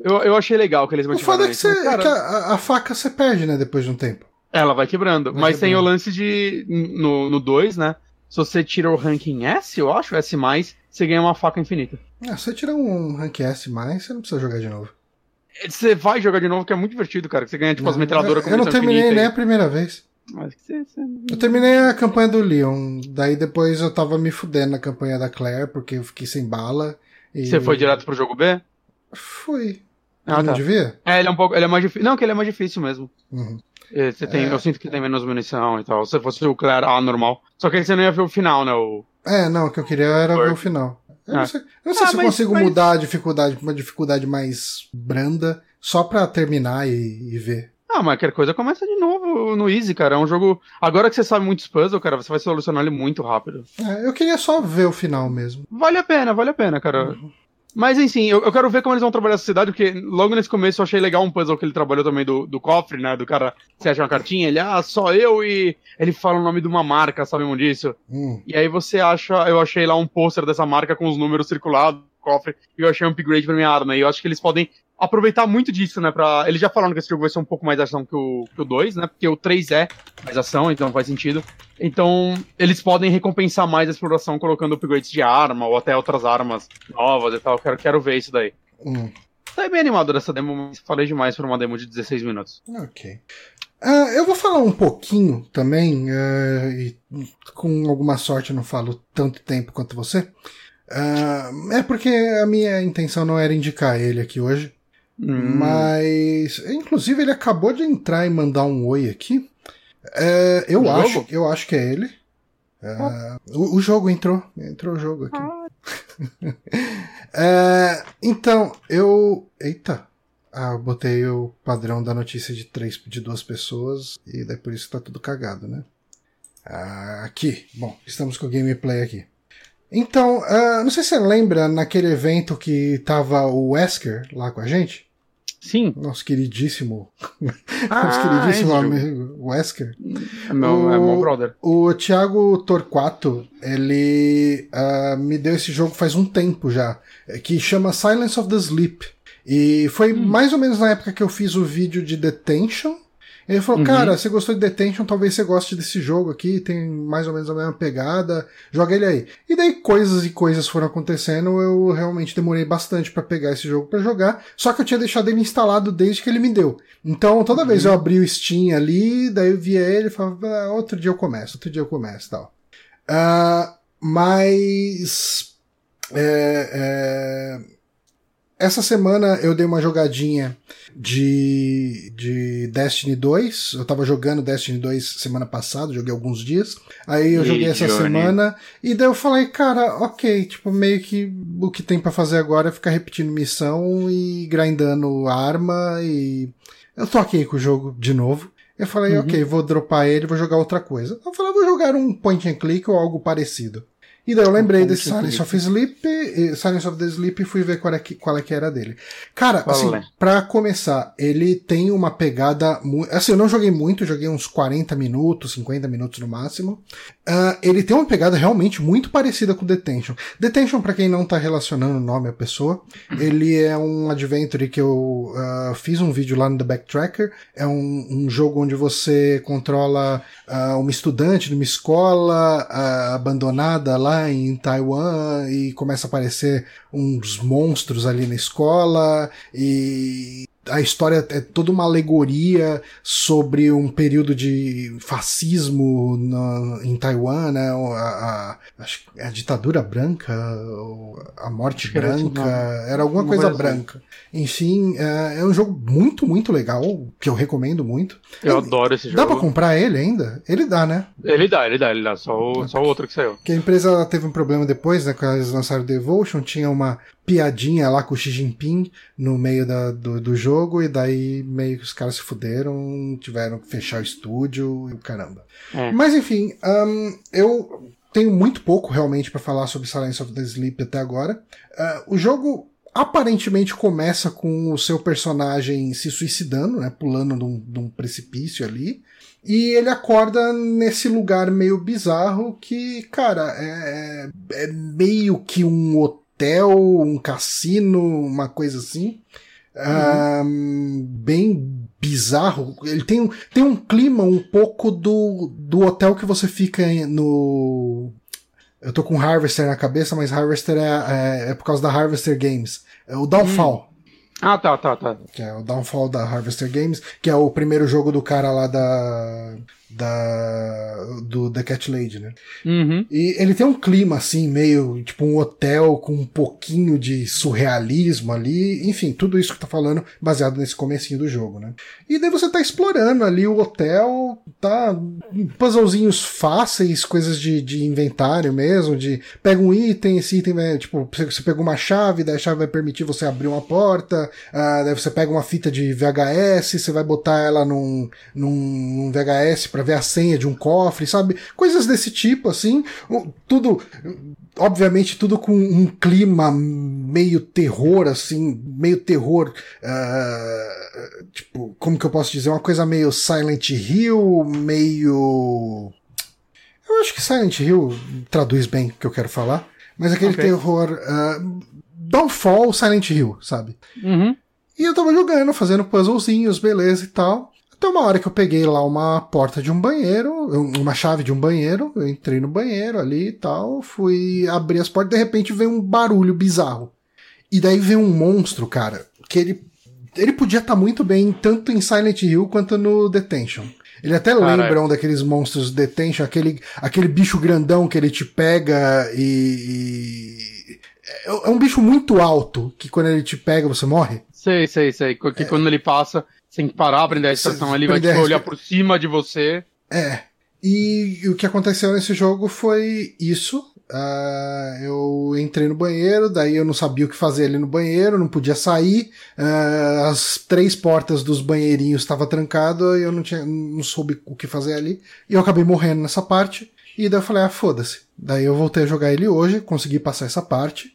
Eu, eu achei legal que eles mantiveram o foda é que. Você, cara... que a, a, faca você perde, né, depois de um tempo. Ela vai quebrando. Vai mas quebrando. tem o lance de. No 2, né? Se você tira o ranking S, eu acho, S, você ganha uma faca infinita. É, se você tirar um rank S, você não precisa jogar de novo. Você vai jogar de novo, que é muito divertido, cara. Que você ganha, tipo, as metralhadoras com Eu não terminei nem a primeira vez. Mas você, você... Eu terminei a campanha do Leon. Daí depois eu tava me fudendo na campanha da Claire, porque eu fiquei sem bala. E... Você foi direto pro jogo B? Fui. Ah, não tá. devia? É, ele é um pouco. Ele é mais difícil. Não, que ele é mais difícil mesmo. Uhum. É, Você tem, É. Eu sinto que tem menos munição e tal. Se fosse o Claire A normal. Só que aí você não ia ver o final, né? O... É, não, o que eu queria era ver o final. Eu Ah. não sei, eu não sei Ah, se eu mas- consigo mas- mudar a dificuldade pra uma dificuldade mais branda, só pra terminar e, e ver. Ah, mas qualquer coisa começa de novo no Easy, cara. É um jogo. Agora que você sabe muitos puzzles, cara, você vai solucionar ele muito rápido. É, eu queria só ver o final mesmo. Vale a pena, vale a pena, cara. Mas enfim, eu, eu quero ver como eles vão trabalhar essa cidade, porque logo nesse começo eu achei legal um puzzle que ele trabalhou também do, do cofre, né? Do cara, você acha uma cartinha, ele, ah, só eu e. Ele fala o nome de uma marca, sabemos disso. Hum, E aí você acha, eu achei lá um pôster dessa marca com os números circulados cofre, e eu achei um upgrade pra minha arma. E eu acho que eles podem aproveitar muito disso, né? Pra... Eles já falaram que esse jogo vai ser um pouco mais ação que o, que o 2, né? Porque o 3 é mais ação, então faz sentido. Então, eles podem recompensar mais a exploração colocando upgrades de arma, ou até outras armas novas e tal. Quero, quero ver isso daí. hum, Tá bem animado dessa demo, mas falei demais por uma demo de 16 minutos. ok. Ah, eu vou falar um pouquinho também, eh, e com alguma sorte eu não falo tanto tempo quanto você. Ah, é porque a minha intenção não era indicar ele aqui hoje. Hum, Mas, inclusive, ele acabou de entrar e mandar um oi aqui. É, eu, O acho, jogo? eu acho que é ele. É, o, o jogo entrou. Entrou o jogo aqui. *laughs* É, então, eu. Eita! Ah, eu botei o padrão da notícia de três, de duas pessoas, e daí por isso tá tudo cagado, né? Ah, aqui. Bom, estamos com o gameplay aqui. Então, ah, não sei se você lembra naquele evento que tava o Wesker lá com a gente. Sim. Nosso queridíssimo, *laughs* Ah, nosso queridíssimo jogo. amigo Wesker. É meu, é meu O- brother. O Thiago Torquato, ele ah, me deu esse jogo faz um tempo já, eh, que chama Silence of the Sleep. E foi Hum. mais ou menos na época que eu fiz o vídeo de Detention. Ele falou, Uhum. cara, você gostou de Detention, talvez você goste desse jogo aqui, tem mais ou menos a mesma pegada, joga ele aí. E daí coisas e coisas foram acontecendo, eu realmente demorei bastante pra pegar esse jogo pra jogar, só que eu tinha deixado ele instalado desde que ele me deu. Então toda vez eu abri o Steam ali, daí eu via ele e falava, ah, outro dia eu começo, outro dia eu começo e tal. Ah, mas. é, é, essa semana eu dei uma jogadinha de, de Destiny 2. Eu tava jogando Destiny 2 semana passada, joguei alguns dias. Aí eu E joguei essa Johnny? semana. E daí eu falei, cara, ok, tipo, meio que o que tem pra fazer agora é ficar repetindo missão e grindando arma. E eu tô aqui com o jogo de novo. Eu falei, Uhum. ok, vou dropar ele, vou jogar outra coisa. Eu falei, vou jogar um point and click ou algo parecido. E daí eu lembrei desse Silence of Sleep, e- Silence of the Sleep e fui ver qual é que, qual é que era dele. Cara, Qual assim, é? pra começar, ele tem uma pegada. Assim, eu não joguei muito, joguei uns 40 minutos, 50 minutos no máximo. Ah, ele tem uma pegada realmente muito parecida com Detention. Detention, pra quem não tá relacionando o nome à pessoa, ele é um adventure que eu ah, fiz um vídeo lá no The Backtracker. É um, um jogo onde você controla ah, uma estudante numa escola abandonada lá em Taiwan e começa a aparecer uns monstros ali na escola e a história é toda uma alegoria sobre um período de fascismo na- em Taiwan, né? A, a- é a ditadura branca, a morte Acho era branca, nome. era alguma Uma coisa assim. branca. Enfim, é, é um jogo muito, muito legal, que eu recomendo muito. Eu Ele- adoro esse Dá pra jogo. comprar ele ainda? Ele dá, né? Ele dá, ele dá, ele dá. Só o, só o outro que saiu. Que a empresa teve um problema depois, né? Quando eles lançaram Devotion, tinha uma piadinha lá com o Xi Jinping no meio da- do, do jogo, e daí meio que os caras se fuderam, tiveram que fechar o estúdio e o caramba. É. Mas enfim, ahn, eu tenho muito pouco realmente pra falar sobre Silence of the Sleep até agora. Ah, o jogo aparentemente começa com o seu personagem se suicidando, né? Pulando de um, de um precipício ali. E ele acorda nesse lugar meio bizarro que, cara, é, é meio que um hotel, um cassino, uma coisa assim. Ahn, bem bizarro. Ele tem um, tem um clima um pouco do, do hotel que você fica no. Eu tô com Harvester na cabeça, mas Harvester é, é, é por causa da Harvester Games. É o Downfall. Ah, tá, tá, tá. Que é o Downfall da Harvester Games, que é o primeiro jogo do cara lá da. Da do The Cat Lady, né? Uhum. E ele tem um clima, assim, meio tipo um hotel com um pouquinho de surrealismo ali. Enfim, tudo isso que tá falando baseado nesse comecinho do jogo, né? E daí você tá explorando ali o hotel, tá? Puzzlezinhos fáceis, coisas de, de inventário mesmo, de pega um item, esse item vai, tipo, você, pega uma chave, daí a chave vai permitir você abrir uma porta, ah, daí você pega uma fita de VHS, você vai botar ela num, num, num VHS para ver a senha de um cofre, sabe? Coisas desse tipo, assim. Tudo, obviamente, tudo com um clima meio terror, assim, meio terror, ah, tipo, como que eu posso dizer? Uma coisa meio Silent Hill, meio. Eu acho que Silent Hill traduz bem o que eu quero falar, mas aquele Ok. terror. ah, Downfall Silent Hill, sabe? Uhum. E eu tava jogando, fazendo puzzlezinhos, beleza e tal. Até uma hora que eu peguei lá uma porta de um banheiro, uma chave de um banheiro, eu entrei no banheiro ali e tal, fui abrir as portas, de repente veio um barulho bizarro. E daí veio um monstro, cara, que ele, ele podia estar muito bem tanto em Silent Hill quanto no Detention. Ele até Caralho. lembra um daqueles monstros Detention, aquele, aquele bicho grandão que ele te pega e. e- É é um bicho muito alto, que quando ele te pega você morre. Sei, sei, sei. É. Que quando ele passa, você tem que parar, prender a estação, ele vai tipo, olhar por cima de você. É. E o que aconteceu nesse jogo foi isso. Ah, eu entrei no banheiro, daí eu não sabia o que fazer ali no banheiro, não podia sair. Ah, as três portas dos banheirinhos estavam trancadas e eu não, tinha, não soube o que fazer ali. E eu acabei morrendo nessa parte. E daí eu falei, ah, foda-se. Daí eu voltei a jogar ele hoje, consegui passar essa parte.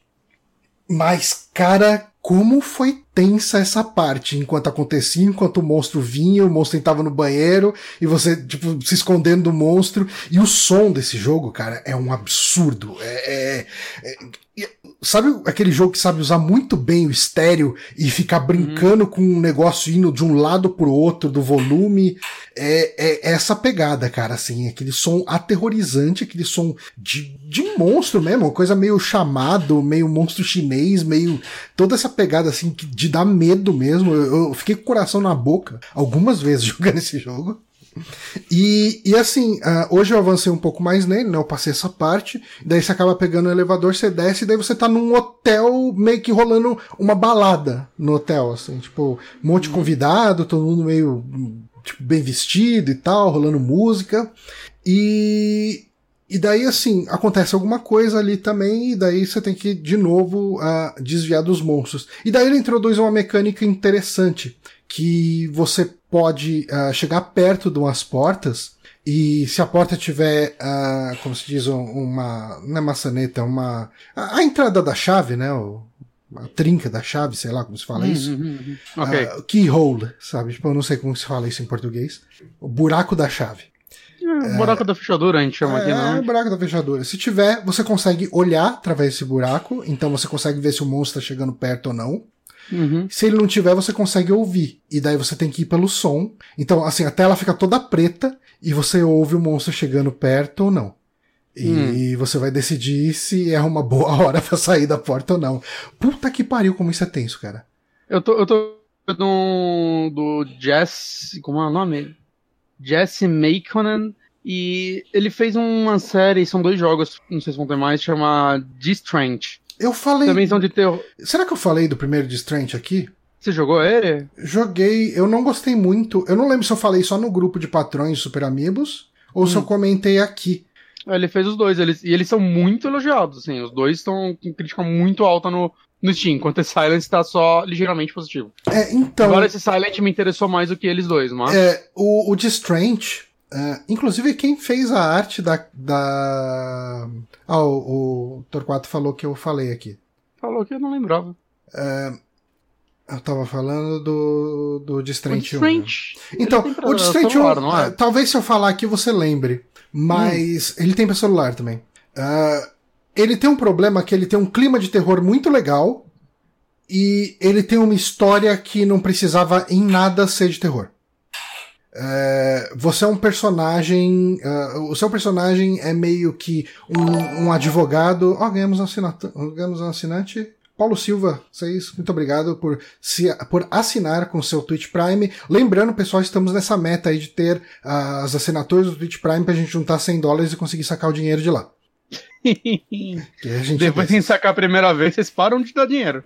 Mas, cara, como foi tensa essa parte enquanto acontecia, enquanto o monstro vinha, o monstro entrava no banheiro e você, tipo, se escondendo do monstro. E o som desse jogo, cara, é um absurdo. É- é- é- sabe aquele jogo que sabe usar muito bem o estéreo e ficar brincando com um negócio indo de um lado pro outro do volume? É, é essa pegada, cara, assim, aquele som aterrorizante, aquele som de, de monstro mesmo, uma coisa meio chamado, meio monstro chinês, meio toda essa pegada assim de dar medo mesmo. Eu, eu fiquei com o coração na boca algumas vezes *laughs* jogando esse jogo. E, e assim, ah, hoje eu avancei um pouco mais nele, né? Eu passei essa parte, daí você acaba pegando o elevador, você desce, e daí você tá num hotel meio que rolando uma balada no hotel, assim, tipo, um monte de convidado, todo mundo meio tipo, bem vestido e tal, rolando música. E, e daí, assim, acontece alguma coisa ali também, e daí você tem que, de novo, ah, desviar dos monstros. E daí ele introduz uma mecânica interessante, que você pode ah, chegar perto de umas portas, e se a porta tiver, ah, como se diz, um- uma. Não é maçaneta, é uma. A, a entrada da chave, né? O, a trinca da chave, sei lá como se fala isso. Uhum, uhum. Ok. Ah, keyhole, sabe? Tipo, eu não sei como se fala isso em português. O buraco da chave. É, buraco da fechadura a gente chama aqui, É, não. o buraco da fechadura. Se tiver, você consegue olhar através desse buraco, então você consegue ver se o monstro está chegando perto ou não. Uhum. Se ele não tiver, você consegue ouvir. E daí você tem que ir pelo som. Então, assim, a tela fica toda preta e você ouve o monstro chegando perto ou não. E você vai decidir se é uma boa *laughs* hora pra sair da porta ou não. Puta que pariu, como isso é tenso, cara. Eu tô, eu tô do, do Jess. Como é o nome? Jesse Makonnen. E ele fez uma série, são dois jogos, não sei se vão ter mais, chama Distrant. Eu falei. Também são de terror. Será que eu falei do primeiro de Strange aqui? Você jogou ele? Joguei, eu não gostei muito. Eu não lembro se eu falei só no grupo de patrões Super Amigos ou se eu comentei aqui. Ele fez os dois, eles, e eles são muito elogiados, assim. Os dois estão com crítica muito alta no, no Steam, enquanto esse Silent tá só ligeiramente positivo. É, então. Agora esse Silent me interessou mais do que eles dois, mas. É, o, o de Strange, é, inclusive quem fez a arte da. da... Ah, o, o Torquato falou que eu falei aqui. Falou que eu não lembrava. Eu tava falando do, do O Strange 1. Strange. Então, pra o de Strange 1, celular, não é? eh, talvez se eu falar aqui você lembre, mas ele tem pra celular também. Ah, ele tem um problema que ele tem um clima de terror muito legal e ele tem uma história que não precisava em nada ser de terror. Eh, você é um personagem. ah, o seu personagem é meio que um, um advogado. Ó, ganhamos um. Ganhamos um assinante. Paulo Silva, vocês, muito obrigado por, se, por assinar com o seu Twitch Prime. Lembrando, pessoal, estamos nessa meta aí de ter uh, as assinaturas do Twitch Prime pra gente juntar 100 dólares e conseguir sacar o dinheiro de lá. Depois de sacar a primeira vez, vocês param de dar dinheiro.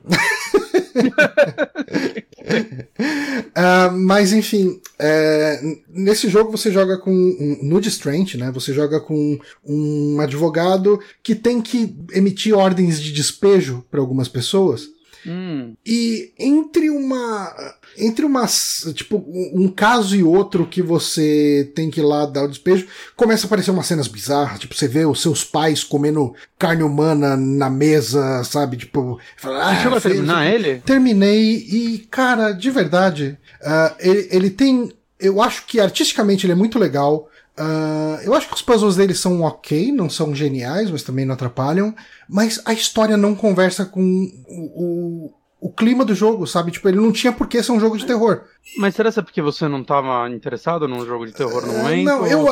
uh, *laughs* mas enfim, é, nesse jogo você joga com um nude strength, né? Você joga com um advogado que tem que emitir ordens de despejo para algumas pessoas. Hum. E entre uma entre umas, tipo, um caso e outro que você tem que ir lá dar o despejo, começa a aparecer umas cenas bizarras, tipo, você vê os seus pais comendo carne humana na mesa, sabe? Tipo, fala, ah, chegou a terminar ele? Terminei e, cara, de verdade, uh, ele, ele tem, eu acho que artisticamente ele é muito legal, Uh, eu acho que os puzzles dele são ok, não são geniais, mas também não atrapalham. Mas a história não conversa com o, o, o clima do jogo, sabe? Tipo, ele não tinha por que ser um jogo de terror. Mas será que é porque você não estava interessado num jogo de terror no é, momento? Não, eu,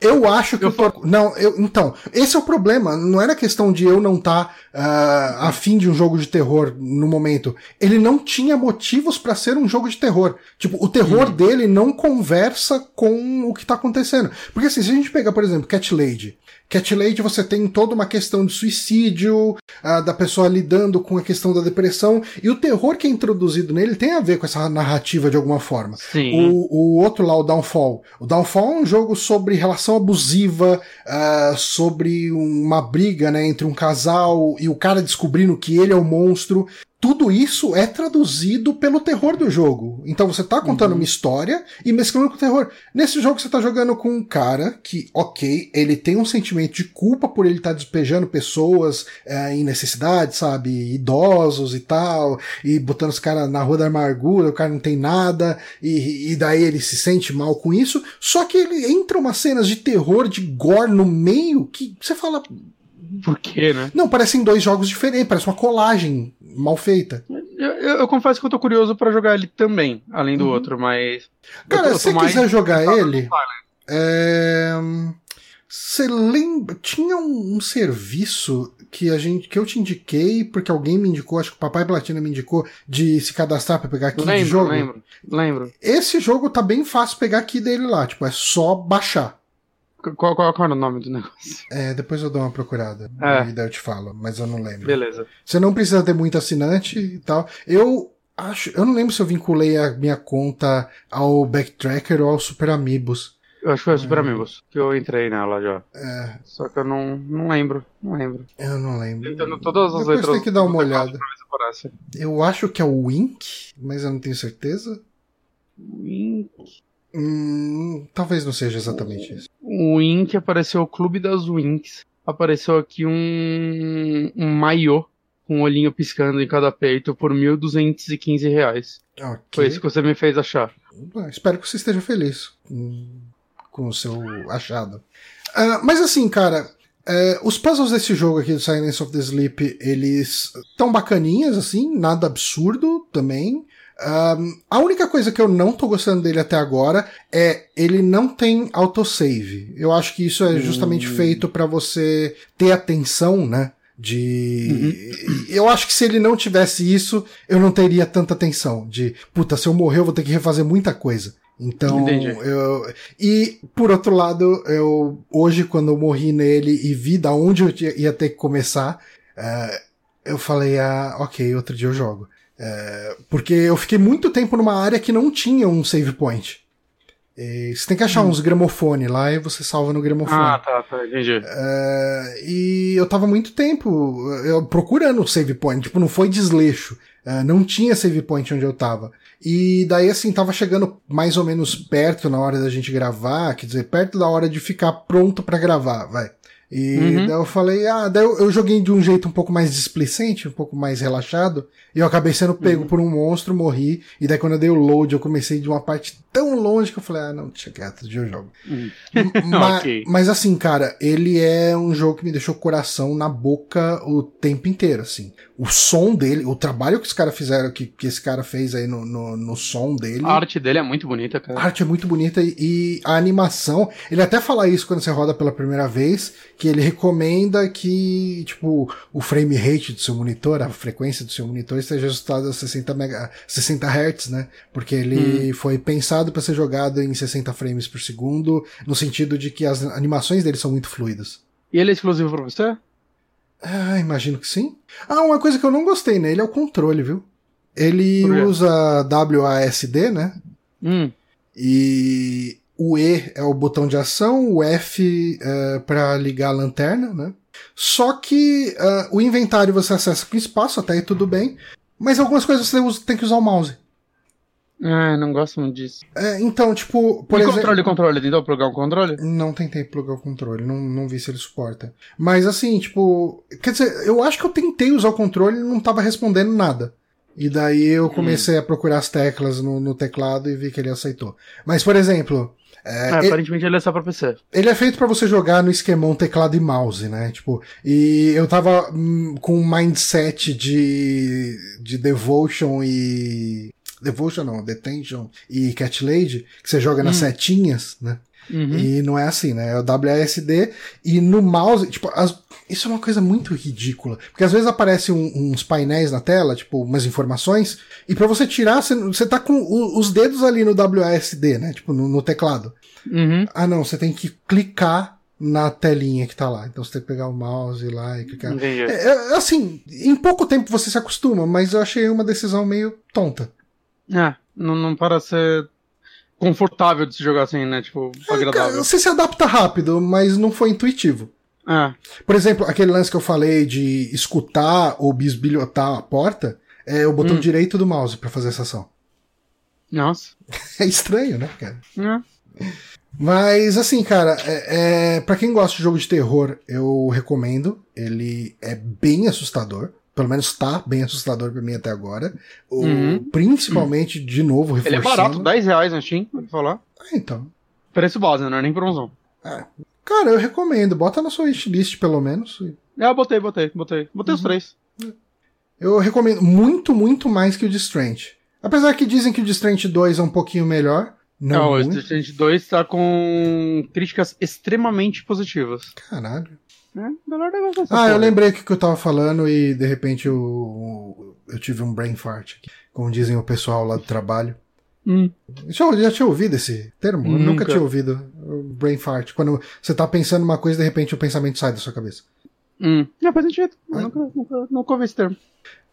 eu acho que. Eu. Não, eu, então, esse é o problema. Não era questão de eu não estar tá, uh, afim de um jogo de terror no momento. Ele não tinha motivos para ser um jogo de terror. Tipo, o terror hum. dele não conversa com o que tá acontecendo. Porque assim, se a gente pegar, por exemplo, Cat Lady. Cat Lady você tem toda uma questão de suicídio, uh, da pessoa lidando com a questão da depressão, e o terror que é introduzido nele tem a ver com essa narrativa de alguma forma. Sim. O, o outro lá, o Downfall. O Downfall é um jogo sobre relação abusiva, uh, sobre uma briga né, entre um casal e o cara descobrindo que ele é o monstro tudo isso é traduzido pelo terror do jogo. Então você tá contando uhum. uma história e mesclando com o terror. Nesse jogo você tá jogando com um cara que, ok, ele tem um sentimento de culpa por ele estar tá despejando pessoas é, em necessidade, sabe? Idosos e tal, e botando os caras na rua da amargura, o cara não tem nada, e, e daí ele se sente mal com isso. Só que ele entra umas cenas de terror, de gore no meio, que você fala, por quê, né? Não, parecem dois jogos diferentes, parece uma colagem mal feita. Eu, eu, eu confesso que eu tô curioso para jogar ele também, além do uhum. outro, mas. Cara, se você quiser jogar ele. É... Você lembra? Tinha um, um, serviço que a gente que eu te indiquei, porque alguém me indicou, acho que o Papai Platina me indicou, de se cadastrar para pegar aqui lembro, de jogo. Lembro, lembro. Esse jogo tá bem fácil pegar aqui dele lá, tipo, é só baixar. Qual, qual, qual era o nome do negócio? É, depois eu dou uma procurada. É. E daí eu te falo, mas eu não lembro. Beleza. Você não precisa ter muito assinante e tal. Eu acho. Eu não lembro se eu vinculei a minha conta ao Backtracker ou ao Super Amigos. Eu acho que foi o Super é. Amigos que eu entrei nela já. É. Só que eu não, não lembro. Não lembro. Eu não lembro. Tentando todas as Depois letras. tem que dar uma olhada. Eu acho que é o Wink, mas eu não tenho certeza. Wink. Hum, talvez não seja exatamente isso. O Wink apareceu o Clube das Winks. Apareceu aqui um, um maiô com um olhinho piscando em cada peito por 1.215 reais. Okay. Foi isso que você me fez achar. Ah, espero que você esteja feliz com, com o seu achado. Uh, mas assim, cara, uh, os puzzles desse jogo aqui do Silence of the Sleep, eles tão bacaninhas, assim, nada absurdo também. Um, a única coisa que eu não tô gostando dele até agora é ele não tem autosave. Eu acho que isso é justamente hum. feito para você ter atenção, né? De. Uhum. Eu acho que se ele não tivesse isso, eu não teria tanta atenção. De, puta, se eu morrer, eu vou ter que refazer muita coisa. Então, Entendi. eu. E, por outro lado, eu. Hoje, quando eu morri nele e vi da onde eu ia ter que começar, uh, eu falei, ah, ok, outro dia eu jogo. É, porque eu fiquei muito tempo numa área que não tinha um save point. E você tem que achar hum. uns gramofone lá e você salva no gramofone. Ah, tá, tá, entendi. É, e eu tava muito tempo eu, procurando o save point, tipo, não foi desleixo. É, não tinha save point onde eu tava. E daí, assim, tava chegando mais ou menos perto na hora da gente gravar, quer dizer, perto da hora de ficar pronto para gravar, vai. E uhum. daí eu falei, ah, daí eu, eu, joguei de um jeito um pouco mais displicente, um pouco mais relaxado, e eu acabei sendo pego uhum. por um monstro, morri, e daí quando eu dei o load, eu comecei de uma parte tão longe que eu falei, ah, não, deixa quieto, de eu jogo. Uhum. *laughs* mas, okay. mas assim, cara, ele é um jogo que me deixou o coração na boca o tempo inteiro, assim. O som dele, o trabalho que os caras fizeram, que, que esse cara fez aí no, no, no, som dele. A arte dele é muito bonita, cara. A arte é muito bonita e, e a animação, ele até fala isso quando você roda pela primeira vez, que ele recomenda que, tipo, o frame rate do seu monitor, a frequência do seu monitor esteja ajustado a 60, mega, 60 Hz, né? Porque ele hum. foi pensado para ser jogado em 60 frames por segundo, no sentido de que as animações dele são muito fluidas. E ele é exclusivo para você? Ah, imagino que sim. Ah, uma coisa que eu não gostei nele é o controle, viu? Ele usa WASD, né? Hum. E o E é o botão de ação, o F é para ligar a lanterna, né? Só que uh, o inventário você acessa com espaço, até aí tudo bem. Mas algumas coisas você usa, tem que usar o mouse. Ah, não gosto muito disso. É, então, tipo, por e exemplo. controle, controle? Tentou plugar o controle? Não tentei plugar o controle, não, não vi se ele suporta. Mas assim, tipo. Quer dizer, eu acho que eu tentei usar o controle e não tava respondendo nada. E daí eu comecei hum. a procurar as teclas no, no, teclado e vi que ele aceitou. Mas, por exemplo. É, é, aparentemente ele é só pra PC. Ele é feito para você jogar no esquemão teclado e mouse, né? Tipo, e eu tava hum, com um mindset de, de Devotion e. Devotion não, Detention e Cat Lady, que você joga hum. nas setinhas, né? Uhum. E não é assim, né? É o WASD e no mouse, tipo, as, isso é uma coisa muito ridícula. Porque às vezes aparecem um, uns painéis na tela, tipo, umas informações, e para você tirar, você, você tá com o, os dedos ali no WASD, né? Tipo, no, no teclado. Uhum. Ah, não, você tem que clicar na telinha que tá lá. Então você tem que pegar o mouse lá e clicar. É, é, assim, em pouco tempo você se acostuma, mas eu achei uma decisão meio tonta. É, não, não parece ser confortável de se jogar assim, né? Tipo, é, agradável. você se adapta rápido, mas não foi intuitivo. Ah. Por exemplo, aquele lance que eu falei de escutar ou bisbilhotar a porta, é o botão hum. direito do mouse para fazer essa ação. Nossa. *laughs* É estranho, né, cara? É. Mas, assim, cara, é, é, para quem gosta de jogo de terror, eu recomendo. Ele é bem assustador. Pelo menos tá bem assustador pra mim até agora. O, uhum. Principalmente, de novo, reforçando... Ele é barato, 10 reais na Steam, pode falar. É, então. Preço base, não é nem promoção. É, Cara, eu recomendo. Bota na sua wishlist, pelo menos. É, eu botei, botei, botei. Botei uhum. os três. Eu recomendo muito, muito mais que o de Strange. Apesar que dizem que o de Strange 2 é um pouquinho melhor. Não, não o de Strange 2 tá com críticas extremamente positivas. Caralho. É, melhor negócio Ah, eu lembrei o que eu tava falando e de repente eu, eu tive um brain fart aqui. Como dizem o pessoal lá do trabalho. Hum. Já, já tinha ouvido esse termo? Nunca. nunca tinha ouvido. Brain fart. Quando você tá pensando uma coisa de repente o pensamento sai da sua cabeça. Hum. Não, faz sentido. Nunca, nunca, nunca ouvi esse termo.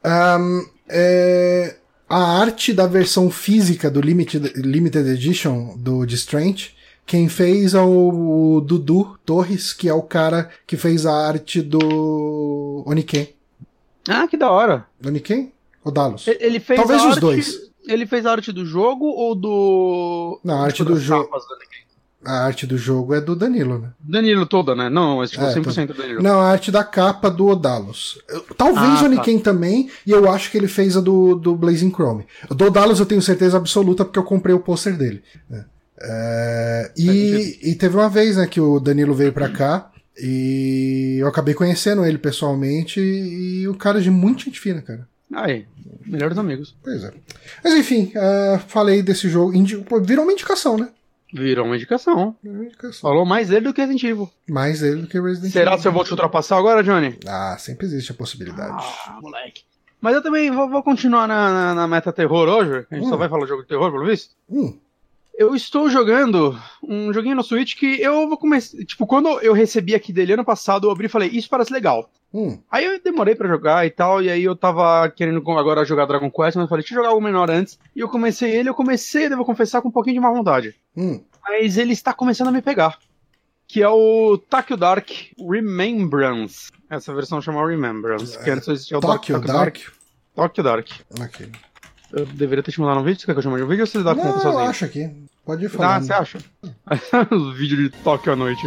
Um, é, a arte da versão física do Limited, Limited Edition do The Strange, quem fez é o Dudu Torres, que é o cara que fez a arte do Oniken. Ah, que da hora. Oniken? Ou Dalos? Ele fez Talvez os dois ele fez a arte do jogo ou do. Não, a arte do jogo. A arte do jogo é do Danilo, né? Danilo toda, né? Não, mas tipo, é, 100% do Danilo. Não, a arte da capa do Odalos. Talvez ah, o Niken tá. também, e eu acho que ele fez a do, do Blazing Chrome. Do Odalos eu tenho certeza absoluta porque eu comprei o pôster dele. Né? É, e, e teve uma vez, né, que o Danilo veio pra cá e eu acabei conhecendo ele pessoalmente e o cara é de muita gente fina, cara. Aí, melhores amigos. Pois é. Mas enfim, uh, falei desse jogo. Indi virou uma indicação, né? Virou uma indicação. Virou uma indicação. Falou mais ele do que Resident Evil. Mais ele do que Resident Será Evil. Será que eu vou te ultrapassar agora, Johnny? Ah, sempre existe a possibilidade. Ah, moleque. Mas eu também vou, vou continuar na, na, na, meta terror hoje. A gente hum. só vai falar de jogo de terror, pelo visto. Hum. Eu estou jogando um joguinho no Switch que eu vou começar. Tipo, quando eu recebi aqui dele ano passado, eu abri e falei, isso parece legal. Hum. Aí eu demorei para jogar e tal, e aí eu tava querendo agora jogar Dragon Quest, mas eu falei, deixa eu jogar algo menor antes. E eu comecei ele, eu comecei, devo confessar, com um pouquinho de má vontade. Hum. Mas ele está começando a me pegar. Que é o Tokyo Dark Remembrance. Essa versão chama Remembrance, que antes existia o Tokyo, Tokyo Dark. Dark. Tokyo Dark. Ok. Eu deveria ter te mandado um vídeo? Você quer que eu chame de um vídeo ou você dá conta sozinho? eu acho aqui. Pode ir falando. Ah, você acha? *laughs* Os vídeos de Tóquio à noite.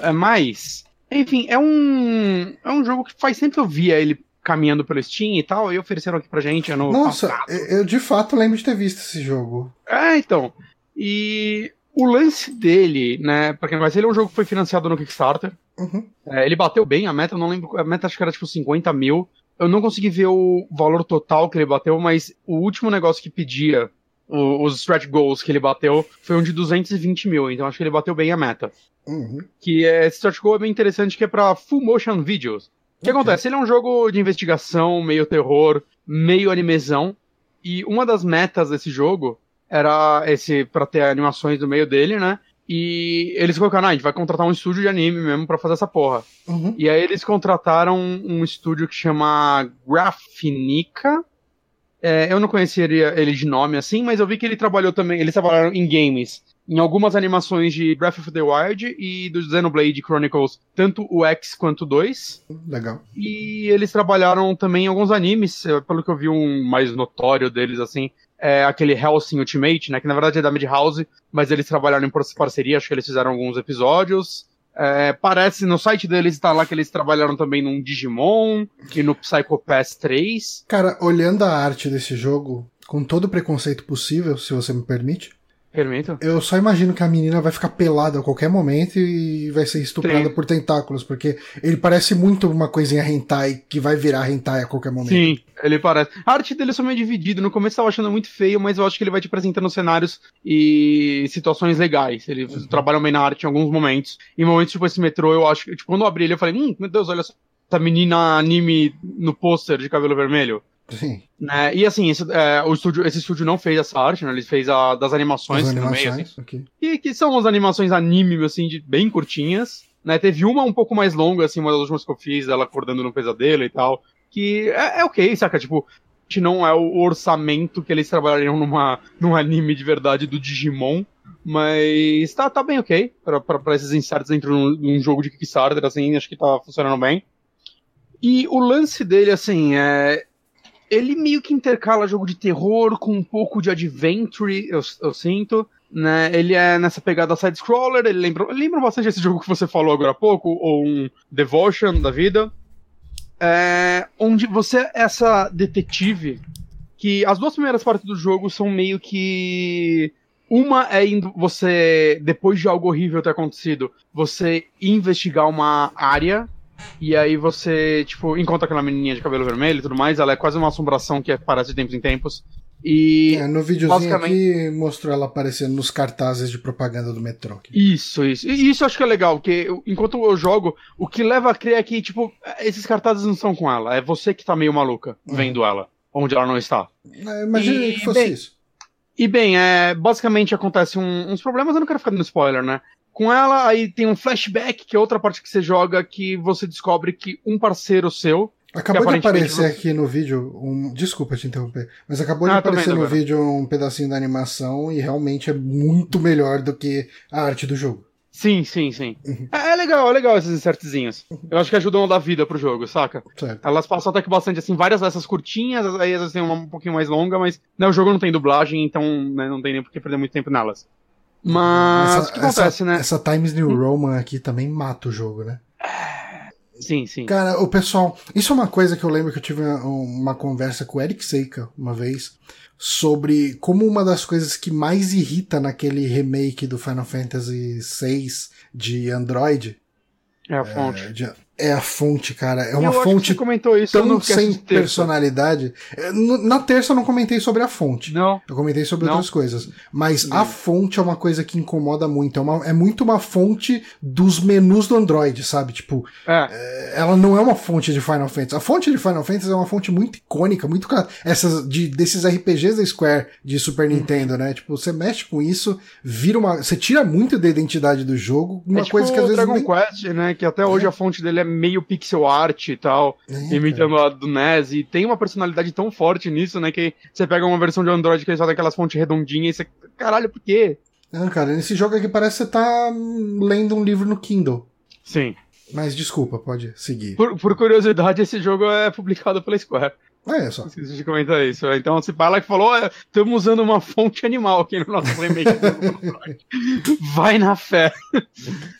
É mais... Enfim, é um... É um jogo que faz sempre que eu via ele caminhando pelo Steam e tal, e ofereceram aqui pra gente ano Nossa, passado. eu de fato lembro de ter visto esse jogo. É, então. E o lance dele, né, pra quem não conhece, ele é um jogo que foi financiado no Kickstarter. Uhum. É, ele bateu bem a meta, eu não lembro, a meta acho que era tipo 50 mil. Eu não consegui ver o valor total que ele bateu, mas o último negócio que pedia o- os stretch goals que ele bateu foi um de 220 mil, então acho que ele bateu bem a meta. Uhum. Que é, esse stretch goal é bem interessante, que é pra full motion videos. O que acontece? Ele é um jogo de investigação, meio terror, meio animezão, e uma das metas desse jogo era esse para ter animações no meio dele, né? E eles colocaram, ah, a gente vai contratar um estúdio de anime mesmo pra fazer essa porra. Uhum. E aí eles contrataram um estúdio que chama Graphinica. É, eu não conhecia ele de nome assim, mas eu vi que ele trabalhou também. Eles trabalharam em games. Em algumas animações de Breath of the Wild e do Xenoblade Chronicles, tanto o X quanto o 2. Legal. E eles trabalharam também em alguns animes, eh, pelo que eu vi um mais notório deles, assim, é aquele Hellsing Ultimate, né, que na verdade é da Madhouse, mas eles trabalharam em par- parceria, acho que eles fizeram alguns episódios. É, parece, no site deles está lá que eles trabalharam também num Digimon e no Psycho Pass 3. Cara, olhando a arte desse jogo, com todo o preconceito possível, se você me permite, Permito? eu só imagino que a menina vai ficar pelada a qualquer momento e vai ser estuprada Sim. por tentáculos, porque ele parece muito uma coisinha hentai que vai virar hentai a qualquer momento. Sim, ele parece. A arte dele é só meio dividida. No começo eu tava achando muito feio, mas eu acho que ele vai te apresentando cenários e situações legais. Eles trabalham bem na arte em alguns momentos. Em momentos tipo esse metrô, eu acho que. Tipo, quando eu abri ele, eu falei, hum, meu Deus, olha só. Essa menina anime no pôster de cabelo vermelho. Sim. Né? E assim, esse, é, o estúdio, esse estúdio não fez essa arte, né? Ele fez a das animações As no meio, assim. animações. ok. E que são umas animações anime, assim, de bem curtinhas. Né? Teve uma um pouco mais longa, assim, uma das últimas que eu fiz, ela acordando no pesadelo e tal. Que é, é ok, saca? Tipo, que não é o orçamento que eles trabalhariam numa, num anime de verdade do Digimon. Mas tá, tá bem ok pra esses inserts dentro de um, de um jogo de Kickstarter, assim, acho que tá funcionando bem. E o lance dele, assim, é. Ele meio que intercala jogo de terror com um pouco de adventure, eu, eu sinto. Né? Ele é nessa pegada side-scroller, ele lembra, lembra bastante esse jogo que você falou agora há pouco, ou um Devotion da vida. É, onde você é essa detetive que as duas primeiras partes do jogo são meio que uma é indo você depois de algo horrível ter acontecido, você investigar uma área e aí você tipo encontra aquela menininha de cabelo vermelho e tudo mais, ela é quase uma assombração que aparece de tempos em tempos. E É, no videozinho basicamente- aqui mostrou ela aparecendo nos cartazes de propaganda do metrô. aqui. Isso, isso. E isso eu acho que é legal, porque eu- enquanto eu jogo, o que leva a crer é que, tipo, esses cartazes não são com ela. É você que tá meio maluca Uhum. vendo ela, onde ela não está. É, Imagina E, que fosse bem, isso. E bem, é, basicamente acontece um- uns problemas, eu não quero ficar dando spoiler, né? Com ela, aí tem um flashback, que é outra parte que você joga, que você descobre que um parceiro seu. Acabou de aparecer aqui no vídeo, um, desculpa te interromper, mas acabou de Ah, aparecer no agora. vídeo um pedacinho da animação e realmente é muito melhor do que a arte do jogo. Sim, sim, sim. Uhum. É, é legal, é legal esses insertzinhos. Eu acho que ajudam a dar vida pro jogo, saca? Certo. Elas passam até que bastante, assim, várias dessas curtinhas, aí às vezes tem uma um pouquinho mais longa, mas né, o jogo não tem dublagem, então né, não tem nem por que perder muito tempo nelas. Mas o que acontece, né? Essa Times New Roman aqui também mata o jogo, né? Sim, sim. Cara, o pessoal. Isso é uma coisa que eu lembro que eu tive uma, uma conversa com o Eric Seika uma vez sobre como uma das coisas que mais irrita naquele remake do Final Fantasy VI de Android É a fonte. é, de- é a fonte, cara. É uma eu fonte comentou isso eu tão não sem personalidade. É, Na terça eu não comentei sobre a fonte. Não. Eu comentei sobre Não. outras coisas. Mas a fonte é uma coisa que incomoda muito. É, uma- é muito uma fonte dos menus do Android, sabe? Tipo, É. ela não é uma fonte de Final Fantasy. A fonte de Final Fantasy é uma fonte muito icônica, muito essas de desses RPGs da Square de Super Uhum. Nintendo, né? Tipo, você mexe com isso, vira uma, você tira muito da identidade do jogo, uma é tipo coisa que às o vezes Dragon nem... Quest, né? Que até hoje a fonte dele é meio pixel art e tal, É, imitando a do NES. E tem uma personalidade tão forte nisso, né? Que você pega uma versão de Android que eles fazem aquelas fontes redondinhas e você. Caralho, por quê? Não, cara, nesse jogo aqui parece que você tá lendo um livro no Kindle. Sim. Mas desculpa, pode seguir. Por, por curiosidade, esse jogo é publicado pela Square. É, só. Esqueci de comentar isso. Então, se fala que falou, estamos usando uma fonte animal aqui no nosso remake. do Android." *laughs* Vai na fé.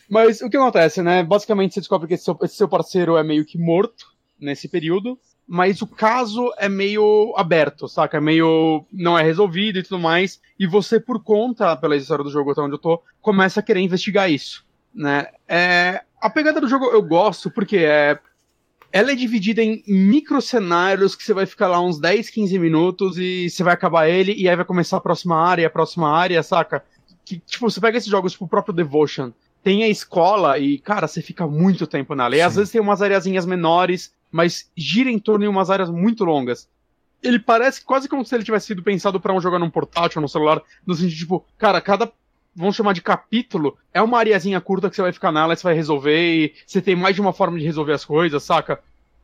Mas o que acontece, né? Basicamente, você descobre que esse seu, esse seu parceiro é meio que morto nesse período. Mas o caso é meio aberto, saca? É meio. não é resolvido e tudo mais. E você, por conta, pela história do jogo até onde eu tô, começa a querer investigar isso. Né? É, a pegada do jogo eu gosto porque é ela é dividida em micro cenários que você vai ficar lá uns 10, 15 minutos e você vai acabar ele e aí vai começar a próxima área, a próxima área, saca? Que, tipo, você pega esses jogos, tipo o próprio Devotion, tem a escola e, cara, você fica muito tempo nela. E Sim. às vezes tem umas areazinhas menores, mas gira em torno de umas áreas muito longas. Ele parece quase como se ele tivesse sido pensado pra um jogar num portátil, no celular, no sentido, tipo, cara, cada vamos chamar de capítulo, é uma areazinha curta que você vai ficar nela, você vai resolver e você tem mais de uma forma de resolver as coisas, saca?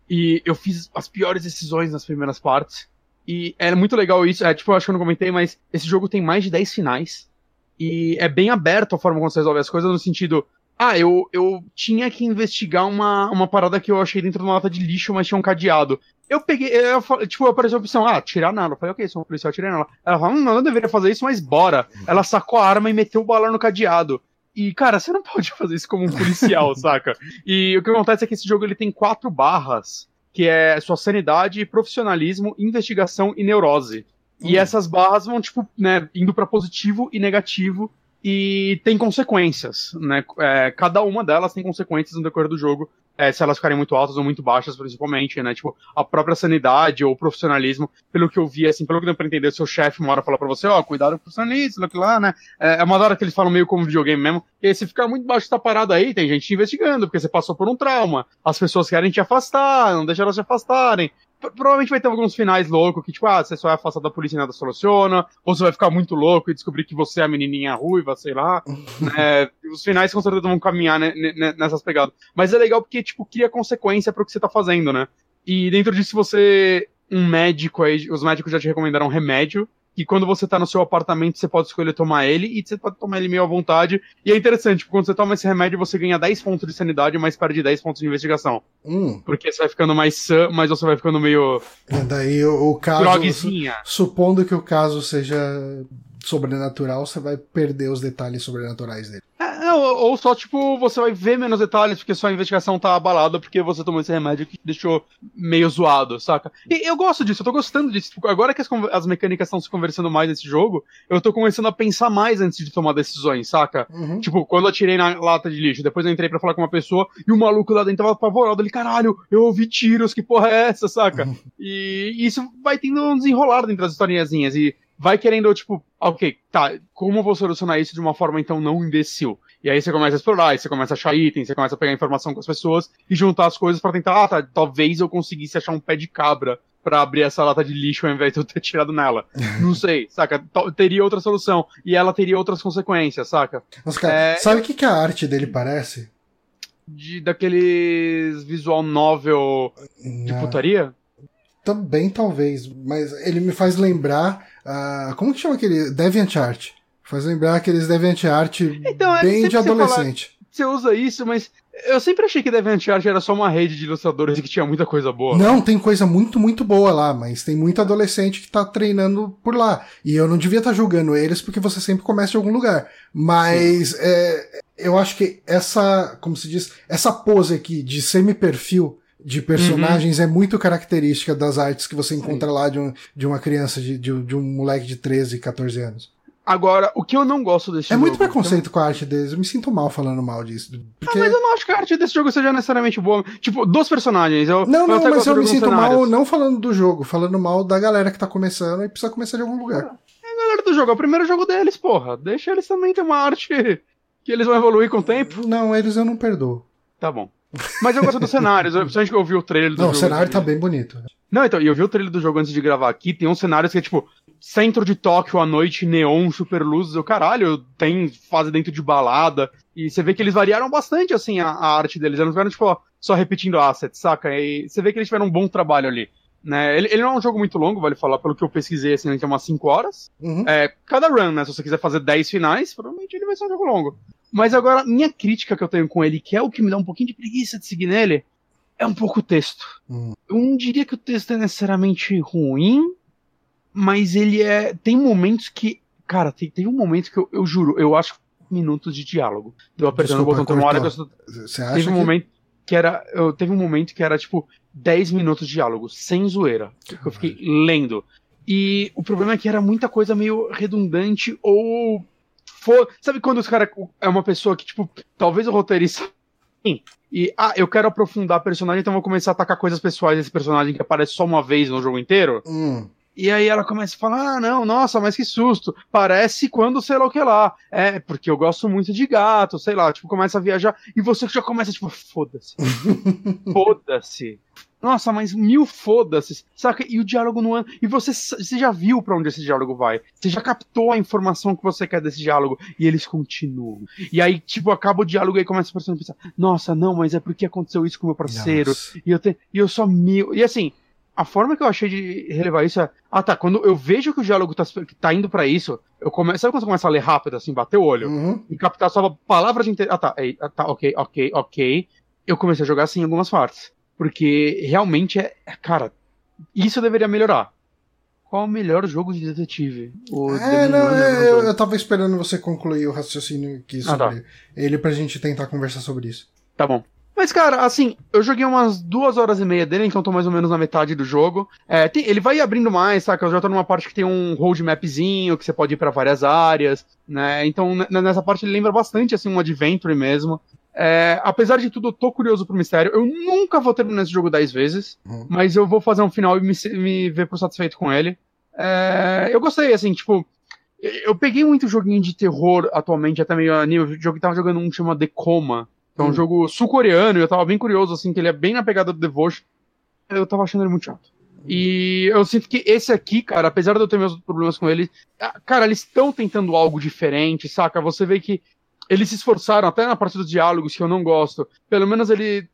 E eu fiz as piores decisões nas primeiras partes. E é muito legal isso. É, tipo, eu acho que eu não comentei, mas esse jogo tem mais de 10 finais. E é bem aberto a forma como você resolve as coisas, no sentido. Ah, eu, eu tinha que investigar uma, uma parada que eu achei dentro de uma lata de lixo, mas tinha um cadeado. Eu peguei, eu, tipo, apareceu a opção, ah, tirar nela. Eu falei, ok, sou um policial, tirei nela. Ela falou, hum, eu não deveria fazer isso, mas bora. Ela sacou a arma e meteu o bala no cadeado. E, cara, você não pode *laughs* fazer isso como um policial, *laughs* saca? E o que acontece é que esse jogo ele tem quatro barras, que é sua sanidade, profissionalismo, investigação e neurose. E Hum. essas barras vão, tipo, né, indo pra positivo e negativo, e tem consequências, né? É, cada uma delas tem consequências no decorrer do jogo, é, se elas ficarem muito altas ou muito baixas, principalmente, né? Tipo, a própria sanidade ou profissionalismo, pelo que eu vi, assim, pelo que deu pra entender, o seu chefe uma hora fala pra você, ó, cuidado com o profissionalismo, aquilo lá, né? É é uma hora que eles falam meio como videogame mesmo, e se ficar muito baixo, tá parado aí, tem gente te investigando, porque você passou por um trauma, as pessoas querem te afastar, não deixa elas te afastarem, Provavelmente vai ter alguns finais loucos que, tipo, ah, você só é afastado da polícia e nada soluciona, ou você vai ficar muito louco e descobrir que você é a menininha ruiva, sei lá. *laughs* né? Os finais com certeza vão caminhar né, né, nessas pegadas. Mas é legal porque, tipo, cria consequência pro que você tá fazendo, né? E dentro disso você. Um médico aí, os médicos já te recomendaram remédio. Que quando você tá no seu apartamento, você pode escolher tomar ele, e você pode tomar ele meio à vontade. E é interessante, porque quando você toma esse remédio, você ganha 10 pontos de sanidade, mas perde 10 pontos de investigação. Hum, Porque você vai ficando mais sã, mas você vai ficando meio e daí o, o caso. drogzinha. Supondo que o caso seja sobrenatural, você vai perder os detalhes sobrenaturais dele. É, ou, ou só, tipo, você vai ver menos detalhes porque sua investigação tá abalada porque você tomou esse remédio que te deixou meio zoado, saca? E eu gosto disso, eu tô gostando disso. Tipo, Agora que as, as mecânicas estão se conversando mais nesse jogo, eu tô começando a pensar mais antes de tomar decisões, saca? Uhum. Tipo, quando eu tirei na lata de lixo, depois eu entrei pra falar com uma pessoa e o maluco lá dentro tava apavorado. Ele, caralho, eu ouvi tiros, que porra é essa, saca? E isso vai tendo um desenrolar dentro das historinhazinhas e vai querendo, tipo, ok, tá, como eu vou solucionar isso de uma forma então não imbecil? E aí você começa a explorar, aí você começa a achar itens, você começa a pegar informação com as pessoas e juntar as coisas pra tentar, ah, tá, talvez eu conseguisse achar um pé de cabra pra abrir essa lata de lixo ao invés de eu ter *laughs* tirado nela. Não sei, saca? Tal- Teria outra solução. E ela teria outras consequências, saca? Mas, cara, É, sabe o que, que a arte dele parece? de daqueles visual novel de Ah, putaria? Também, talvez. Mas ele me faz lembrar. Ah, como que chama aquele? DeviantArt. Faz lembrar aqueles DeviantArt Então, é bem de adolescente. Você usa isso, mas eu sempre achei que DeviantArt era só uma rede de ilustradores e que tinha muita coisa boa. Não, tem coisa muito, muito boa lá, mas tem muito adolescente que tá treinando por lá. E eu não devia estar julgando eles porque você sempre começa de algum lugar. Mas é, eu acho que essa, como se diz, essa pose aqui de semi-perfil de personagens é muito característica das artes que você encontra lá de, um, de uma criança, de, de, um- de um moleque de 13, 14 anos. Agora, o que eu não gosto desse É jogo... muito preconceito com a arte deles. Eu me sinto mal falando mal disso. Ah, Porque... mas eu não acho que a arte desse jogo seja necessariamente boa. Tipo, dos personagens. Eu, Não, não, até mas eu me sinto mal não falando do jogo, falando mal da galera que tá começando e precisa começar de algum lugar. A galera do jogo, é o primeiro jogo deles, porra. Deixa eles também ter uma arte que eles vão evoluir com o tempo. Não, eles eu não perdoo. Tá bom. Mas eu gosto dos cenários. Principalmente que eu vi o trailer do Não, o jogo. cenário antes tá bem bonito. Não, então, e eu vi o trailer do jogo antes de gravar aqui. Tem uns cenários que é tipo. Centro de Tóquio à noite, neon, super luzes. Eu, caralho, tem fase dentro de balada. E você vê que eles variaram bastante, assim, a, a arte deles. Eles não ficaram, tipo, ó, só repetindo assets, saca? E você vê que eles tiveram um bom trabalho ali. Né? Ele, ele não é um jogo muito longo, vale falar, pelo que eu pesquisei, assim, ele tem umas 5 horas. Uhum. É, cada run, né? Se você quiser fazer 10 finais, provavelmente ele vai ser um jogo longo. Mas agora, minha crítica que eu tenho com ele, que é o que me dá um pouquinho de preguiça de seguir nele, é um pouco o texto. Hum. Eu não diria que o texto é necessariamente ruim, mas ele é. Tem momentos que. Cara, tem, tem um momento que eu, eu juro, eu acho minutos de diálogo. Deu apertando Desculpa, o botão, tem uma hora que eu. Você acha Teve um que... momento que era. Eu, teve um momento que era, tipo, 10 minutos de diálogo, sem zoeira. Que eu fiquei lendo. E o problema é que era muita coisa meio redundante ou. For... Sabe quando os caras. É uma pessoa que, tipo, talvez o roteirista E, ah, eu quero aprofundar personagem, então vou começar a atacar coisas pessoais desse personagem que aparece só uma vez no jogo inteiro. Hum. E aí ela começa a falar: ah, não, nossa, mas que susto. Parece quando sei lá o que lá. É, porque eu gosto muito de gato, sei lá, tipo, começa a viajar. E você já começa, tipo, foda-se. *laughs* foda-se. Nossa, mas mil foda-se, saca? E o diálogo não é. E você, você já viu para onde esse diálogo vai. Você já captou a informação que você quer desse diálogo. E eles continuam. E aí, tipo, acaba o diálogo e começa a pessoa a pensar: Nossa, não, mas é porque aconteceu isso com o meu parceiro. E eu, te, e eu só mil. E assim, a forma que eu achei de relevar isso é. Ah, tá. Quando eu vejo que o diálogo tá, tá indo para isso, eu começo. Sabe quando você começa a ler rápido, assim, bater o olho? Uhum. E captar só palavras de. Ah, tá. Ah, tá, ok, ok, ok. Eu comecei a jogar assim em algumas partes. Porque realmente é. Cara, isso deveria melhorar. Qual o melhor jogo de detetive? O é, não, é, eu, eu tava esperando você concluir o raciocínio aqui sobre ah, tá. ele pra gente tentar conversar sobre isso. Tá bom. Mas, cara, assim, eu joguei umas duas horas e meia dele, então tô mais ou menos na metade do jogo. É, tem, ele vai abrindo mais, saca? Eu já tô numa parte que tem um roadmapzinho, que você pode ir para várias áreas, né? Então, nessa parte ele lembra bastante, assim, um adventure mesmo. É, apesar de tudo, eu tô curioso pro mistério. Eu nunca vou terminar esse jogo 10 vezes, uhum. mas eu vou fazer um final e me, me ver por satisfeito com ele. É, eu gostei, assim, tipo. Eu peguei muito joguinho de terror atualmente, até meio anime. O jogo que tava jogando um que chama The Coma. É um hum. jogo sul-coreano, e eu tava bem curioso, assim, que ele é bem na pegada do Devotion. Eu tava achando ele muito chato. E eu sinto que esse aqui, cara, apesar de eu ter meus problemas com ele, ah, cara, eles estão tentando algo diferente, saca? Você vê que eles se esforçaram, até na parte dos diálogos, que eu não gosto. Pelo menos ele.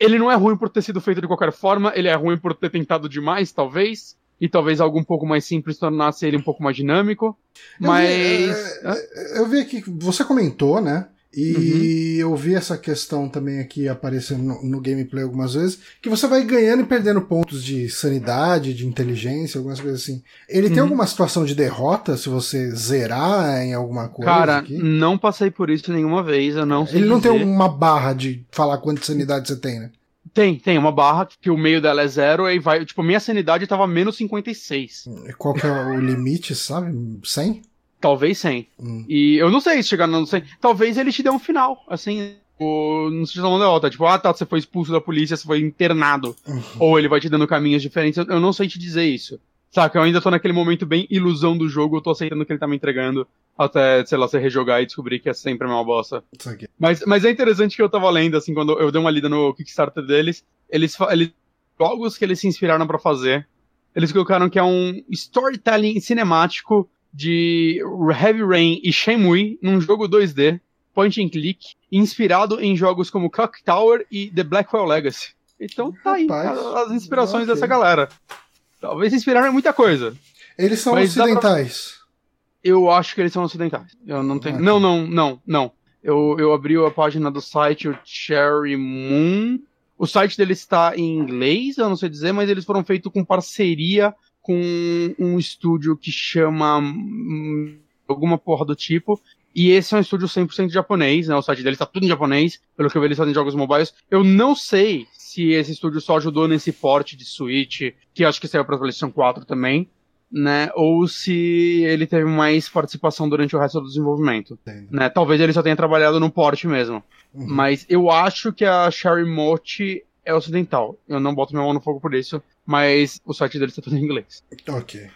Ele não é ruim por ter sido feito de qualquer forma, ele é ruim por ter tentado demais, talvez. E talvez algo um pouco mais simples tornasse ele um pouco mais dinâmico. Eu mas. Vi, é, eu vi aqui, você comentou, né? E uhum. eu vi essa questão também aqui aparecendo no, no, gameplay algumas vezes, que você vai ganhando e perdendo pontos de sanidade, de inteligência, algumas coisas assim. Ele uhum. tem alguma situação de derrota se você zerar em alguma coisa? Cara, aqui? não passei por isso nenhuma vez, eu não sei Ele não dizer. tem uma barra de falar quanta sanidade você tem, né? Tem, tem uma barra que o meio dela é zero e vai. Tipo, minha sanidade tava menos 56. E qual que é o limite, sabe? 100? Talvez 100. Hum. E eu não sei se chegar no 100. Talvez ele te dê um final, assim. Ou, não sei se é outra. Tipo, ah, tá, você foi expulso da polícia, você foi internado. Uhum. Ou ele vai te dando caminhos diferentes. Eu, eu não sei te dizer isso. Saca, eu ainda tô naquele momento bem ilusão do jogo, eu tô aceitando o que ele tá me entregando. Até, sei lá, você rejogar e descobrir que é sempre uma bosta. Mas, mas é interessante que eu tava lendo, assim, quando eu dei uma lida no Kickstarter deles, eles, eles jogos que eles se inspiraram para fazer, eles colocaram que é um storytelling cinemático de Heavy Rain e Shenmue num jogo 2D, point and click, inspirado em jogos como Clock Tower e The Blackwell Legacy. Então tá aí Rapaz, as inspirações okay. dessa galera. Talvez inspiraram em muita coisa. Eles são ocidentais. Pra... Eu acho que eles são ocidentais. Eu não tenho. Okay. Não, não, não, não. Eu, eu abri a página do site, o Cherry Moon. O site deles está em inglês, eu não sei dizer, mas eles foram feitos com parceria com um estúdio que chama hum, alguma porra do tipo. E esse é um estúdio 100% japonês, né? O site deles tá tudo em japonês, pelo que eu vi eles fazem jogos mobiles. Eu não sei se esse estúdio só ajudou nesse porte de Switch, que acho que saiu pra PlayStation 4 também, né? Ou se ele teve mais participação durante o resto do desenvolvimento. Né? Talvez ele só tenha trabalhado no porte mesmo. Uhum. Mas eu acho que a Sherry Mochi é ocidental. Eu não boto minha mão no fogo por isso mas o site deles está tudo em inglês. Ok.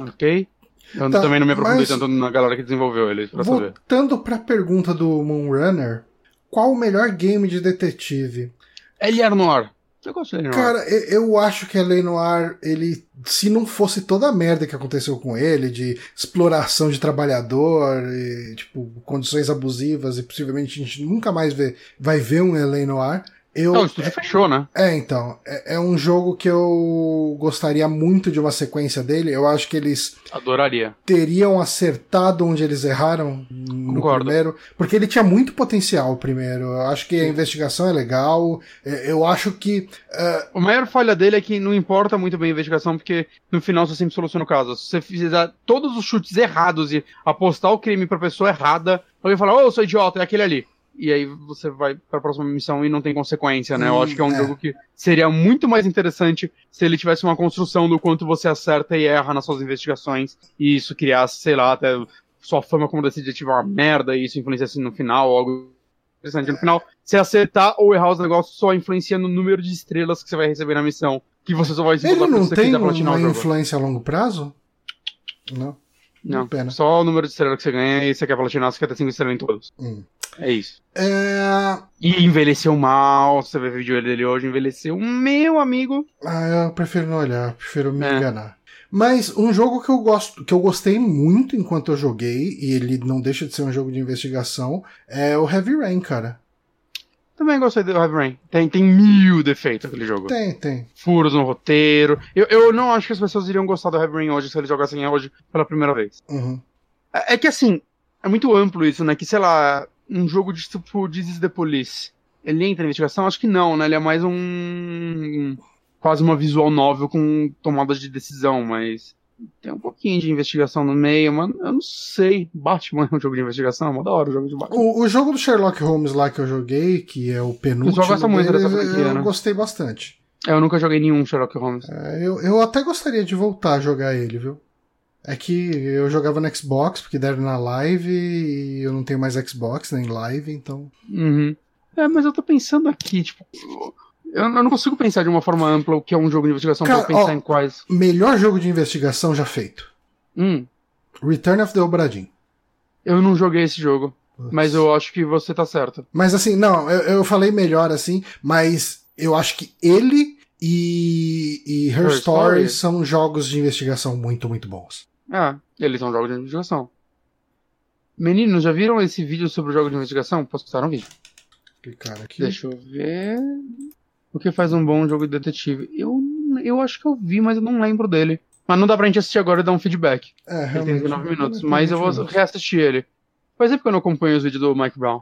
Ok? Eu tá, também não me aprofundei mas... tanto na galera que desenvolveu eles pra Voltando saber. Voltando pra pergunta do Moonrunner, qual o melhor game de detetive? L.R. Noir. Eu gosto de Noir. Cara, eu acho que L.A. Noir, ele, se não fosse toda a merda que aconteceu com ele, de exploração de trabalhador, e, tipo, condições abusivas, e possivelmente a gente nunca mais vê, vai ver um L.A. Noir, eu, Não, o estúdio é, fechou, né? É, então. É, é, um jogo que eu gostaria muito de uma sequência dele. Eu acho que eles. Adoraria. Teriam acertado onde eles erraram no Concordo. primeiro. Porque ele tinha muito potencial, o primeiro. Eu acho que Sim. a investigação é legal. É, eu acho que. Uh... A maior falha dele é que não importa muito bem a investigação, porque no final você sempre soluciona o caso. Se você fizer todos os chutes errados e apostar o crime pra pessoa errada, alguém fala, ô, oh, eu sou idiota, é aquele ali e aí você vai para a próxima missão e não tem consequência, né? Hum, Eu acho que é um é. jogo que seria muito mais interessante se ele tivesse uma construção do quanto você acerta e erra nas suas investigações e isso criasse, sei lá, até sua fama como detetive é uma merda e isso influenciasse no final ou algo interessante. No final, se acertar ou errar os negócios, só influencia no número de estrelas que você vai receber na missão. Que você só vai Ele não tem uma influência a longo prazo? Não. Não, pena. só o número de estrelas que você ganha e você quer platinar, você quer ter 5 estrelas em todos. Hum. É isso. É... E envelheceu mal, você vê o vídeo dele hoje, envelheceu. Meu amigo. Ah, eu prefiro não olhar, prefiro me É. enganar. Mas um jogo que eu gosto, que eu gostei muito enquanto eu joguei, e ele não deixa de ser um jogo de investigação, é o Heavy Rain, cara. Também gostei do Heavy Rain. Tem, tem mil defeitos aquele jogo. Tem, tem. Furos no roteiro. Eu, eu não acho que as pessoas iriam gostar do Heavy Rain hoje se eles jogassem hoje pela primeira vez. Uhum. É, é que assim, é muito amplo isso, né? Que, sei lá, um jogo de tipo This is the Police. Ele entra na investigação? Acho que não, né? Ele é mais um. quase uma visual novel com tomadas de decisão, mas. Tem um pouquinho de investigação no meio, mano. Eu não sei. Batman é um jogo de investigação? É mó da hora o jogo de Batman. O, o jogo do Sherlock Holmes lá que eu joguei, que é o penúltimo, pessoal gosta muito deles, dessa franquia, eu né? gostei bastante. É, Eu nunca joguei nenhum Sherlock Holmes. É, eu, eu até gostaria de voltar a jogar ele, viu? É que eu jogava no Xbox, porque deram na live, e eu não tenho mais Xbox nem live, então. Uhum. É, mas eu tô pensando aqui, tipo. Eu, não consigo pensar de uma forma ampla o que é um jogo de investigação Cara, pra pensar ó, em quais. Melhor jogo de investigação já feito. Hum, Return of the Obra Dinn. eu não joguei esse jogo, mas eu acho que você tá certo. Mas assim, não, eu, eu falei melhor assim, mas eu acho que ele e, e Her, Her Story, Story? são jogos de investigação muito, muito bons. É, eles são jogos de investigação. Meninos, já viram esse vídeo sobre o jogo de investigação? Posso postar um vídeo? Clicar aqui. Deixa eu ver. O que faz um bom jogo de detetive? Eu, eu acho que eu vi, mas eu não lembro dele. Mas não dá pra gente assistir agora e dar um feedback. É, Ele tem realmente. 19 minutos, mas eu 20 vou reassistir ele. Faz tempo que eu não acompanho os vídeos do Mike Brown.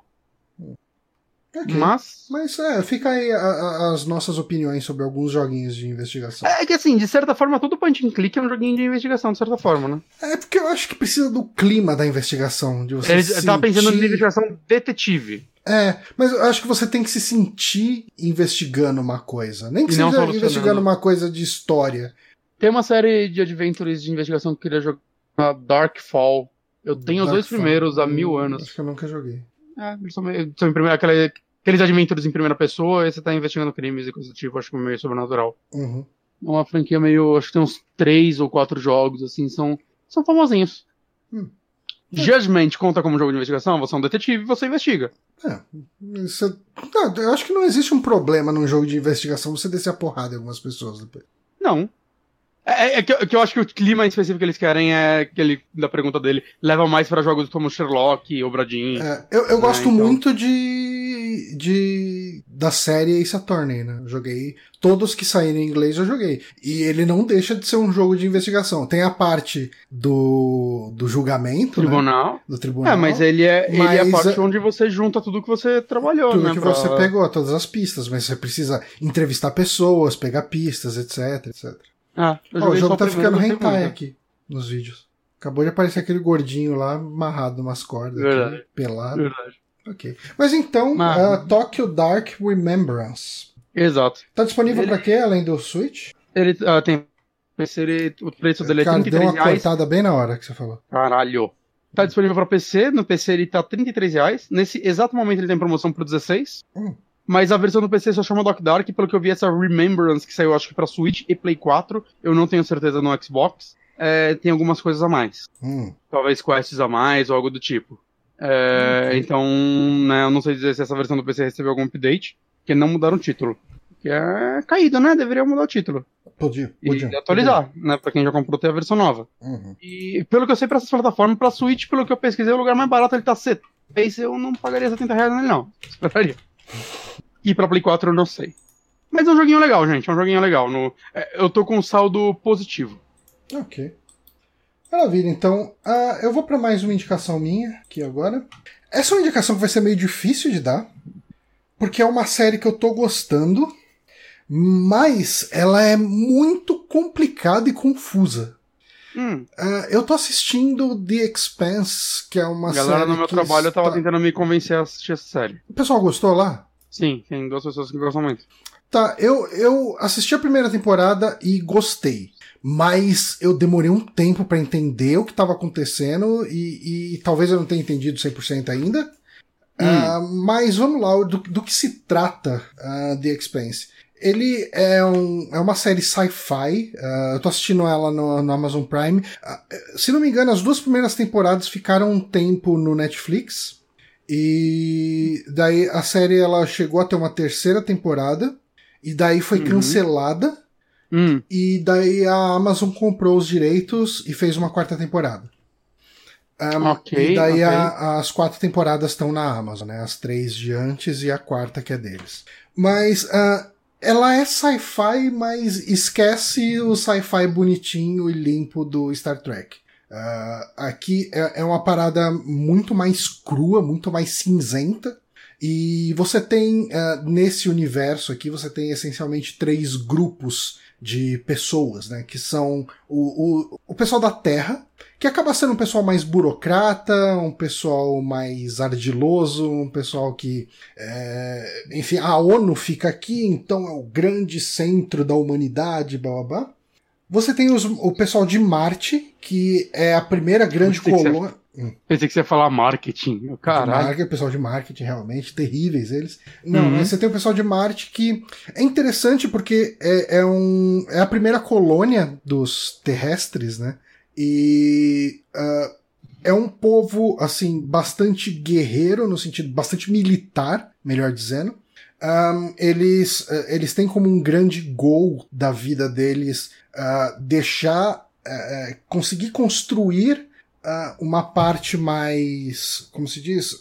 Ok. Mas. Mas é, fica aí a- a- as nossas opiniões sobre alguns joguinhos de investigação. É que assim, de certa forma, todo point and click é um joguinho de investigação, de certa forma, né? É porque eu acho que precisa do clima da investigação, de você Ele sentir... tava pensando em investigação detetive. É, mas eu acho que você tem que se sentir investigando uma coisa. Nem que E seja investigando uma coisa de história. Tem uma série de adventures de investigação que eu queria jogar, Darkfall. Eu tenho os dois Darkfall. primeiros há mil anos. Acho que eu nunca joguei. É, eles em primeira, aquela, aqueles adventures em primeira pessoa e você tá investigando crimes e coisa do tipo, acho que meio sobrenatural. Uhum. É uma franquia meio. Acho que tem uns três ou quatro jogos, assim, são, são famosinhos. Hum. Judgment conta como jogo de investigação, você é um detetive e você investiga. É, isso- não, eu acho que não existe um problema num jogo de investigação você descer a porrada em algumas pessoas depois. Não. É, é que, eu- que eu acho que o clima específico que eles querem é que ele, da pergunta dele, leva mais pra jogos como Sherlock ou Bradin. É, eu, eu gosto então. muito de, de da série Ace Attorney, né? Eu joguei todos que saíram em inglês eu joguei. E ele não deixa de ser um jogo de investigação. Tem a parte do, do julgamento, né? Tribunal. Do tribunal. É, mas ele é, ele é a Mas, parte é- onde você junta tudo que você trabalhou, Tudo né? que pra- você pegou, todas as pistas, mas você precisa entrevistar pessoas, pegar pistas, etc, etc. Ah, eu Ó, o jogo só tá ficando hentai aqui nos vídeos. Acabou de aparecer aquele gordinho lá amarrado numas cordas, Verdade. aqui, pelado. Verdade. Ok. Mas então, Ah. uh, Tokyo Dark Remembrance. Exato. Tá disponível Ele- pra quê, além do Switch? Ele ah, tem. PC, ele- o preço dele é Cara, 33 deu uma reais. cortada bem na hora que você falou. Caralho. Tá disponível pra PC, no PC ele tá 33 reais. Nesse exato momento ele tem promoção por 16. Hum. Mas a versão do PC só chama Doc Dark, pelo que eu vi essa Remembrance que saiu acho que pra Switch e Play 4. Eu não tenho certeza no Xbox. É, tem algumas coisas a mais. Hum. Talvez quests a mais ou algo do tipo. É, Então, né, eu não sei dizer se essa versão do PC recebeu algum update, porque não mudaram o título. Que é caído, né? Deveria mudar o título. Podia, E podia. atualizar, né? Pra quem já comprou, tem a versão nova. podia. Uhum. E pelo que eu sei pra essas plataformas, pra Switch, pelo que eu pesquisei, o lugar mais barato ele tá 70. Eu não pagaria 70 reais nele, não. Esperaria. E pra Play 4 eu não sei. Mas é um joguinho legal, gente. É um joguinho legal. No... é, eu tô com um saldo positivo. Ok. Maravilha, então ah, eu vou pra mais uma indicação minha aqui agora. Essa é uma indicação que vai ser meio difícil de dar, porque é uma série que eu tô gostando, mas ela é muito complicada e confusa. Hum, Ah, eu tô assistindo The Expanse, que é uma galera série. no meu trabalho tava está- tentando me convencer a assistir essa série. O pessoal gostou lá? Sim, tem duas pessoas que gostam muito. Tá, eu, eu assisti a primeira temporada e gostei. Mas eu demorei um tempo pra entender o que estava acontecendo e, e talvez eu não tenha entendido 100% ainda. Uh, mas vamos lá, do, do que se trata uh, The Expanse? Ele é, um, é uma série sci-fi. Uh, eu tô assistindo ela no, no Amazon Prime. Uh, se não me engano, as duas primeiras temporadas ficaram um tempo no Netflix. E daí a série ela chegou a ter uma terceira temporada. E daí foi uhum. cancelada. Uhum. E daí a Amazon comprou os direitos e fez uma quarta temporada. Um, okay, e daí okay. a, as quatro temporadas estão na Amazon, né? As três de antes e a quarta que é deles. Mas uh, ela é sci-fi, mas esquece o sci-fi bonitinho e limpo do Star Trek. Uh, aqui é, é, uma parada muito mais crua, muito mais cinzenta. E você tem, uh, nesse universo aqui, você tem essencialmente três grupos de pessoas, né? Que são o, o, o pessoal da Terra, que acaba sendo um pessoal mais burocrata, um pessoal mais ardiloso, um pessoal que. É, enfim, a ONU fica aqui, então é o grande centro da humanidade, blá blá blá. Você tem os, o pessoal de Marte, que é a primeira grande colônia. Hum. Pensei que você ia falar marketing. Caralho. Marketing, pessoal de marketing, realmente, terríveis eles. Não, uhum. você tem o pessoal de Marte que é interessante porque é, é, um, é a primeira colônia dos terrestres, né? E uh, é um povo, assim, bastante guerreiro, no sentido, bastante militar, melhor dizendo. Um, eles, uh, eles têm como um grande gol da vida deles uh, deixar, uh, conseguir construir uma parte mais, como se diz,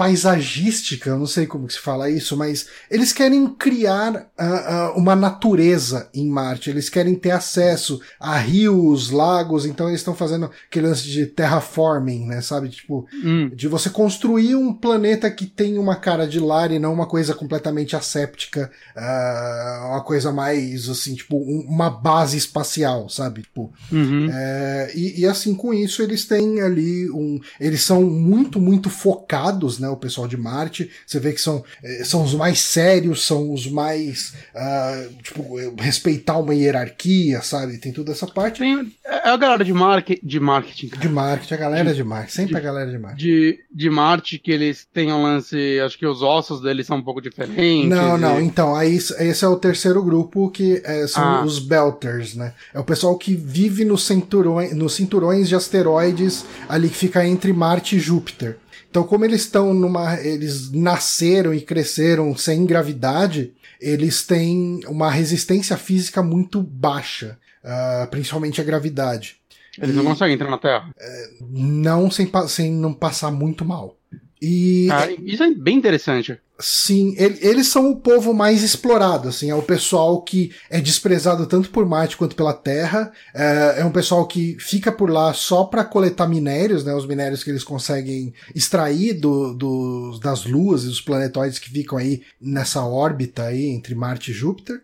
paisagística, eu não sei como se fala isso, mas eles querem criar uh, uh, uma natureza em Marte, eles querem ter acesso a rios, lagos, então eles estão fazendo aquele lance de terraforming, né, sabe? Tipo, hum. de você construir um planeta que tem uma cara de lar e não uma coisa completamente asséptica, uh, uma coisa mais, assim, tipo, um, uma base espacial, sabe? Tipo, uhum. é, e, e assim, com isso, eles têm ali um... Eles são muito, muito focados, né? O pessoal de Marte. Você vê que são, eh, são os mais sérios, são os mais. Uh, tipo, respeitar uma hierarquia, sabe? Tem toda essa parte. Tem, é a galera de, market, de marketing. Cara. De marketing, a galera de, de marketing. Sempre de, a galera de marketing. De, de Marte, que eles têm um lance. Acho que os ossos deles são um pouco diferentes. Não, e... não. Então, aí esse é o terceiro grupo que é, são ah. os Belters, né? É o pessoal que vive nos cinturões, nos cinturões de asteroides ali que fica entre Marte e Júpiter. Então, como eles estão numa. Eles nasceram e cresceram sem gravidade, eles têm uma resistência física muito baixa, uh, principalmente a gravidade. Eles e, não conseguem entrar na Terra? Uh, não sem, sem não passar muito mal. E. Ah, isso é bem interessante. Sim, ele, eles são o povo mais explorado, assim, é o pessoal que é desprezado tanto por Marte quanto pela Terra, é, é um pessoal que fica por lá só para coletar minérios, né, os minérios que eles conseguem extrair do, do, das luas e dos planetóides que ficam aí nessa órbita aí entre Marte e Júpiter.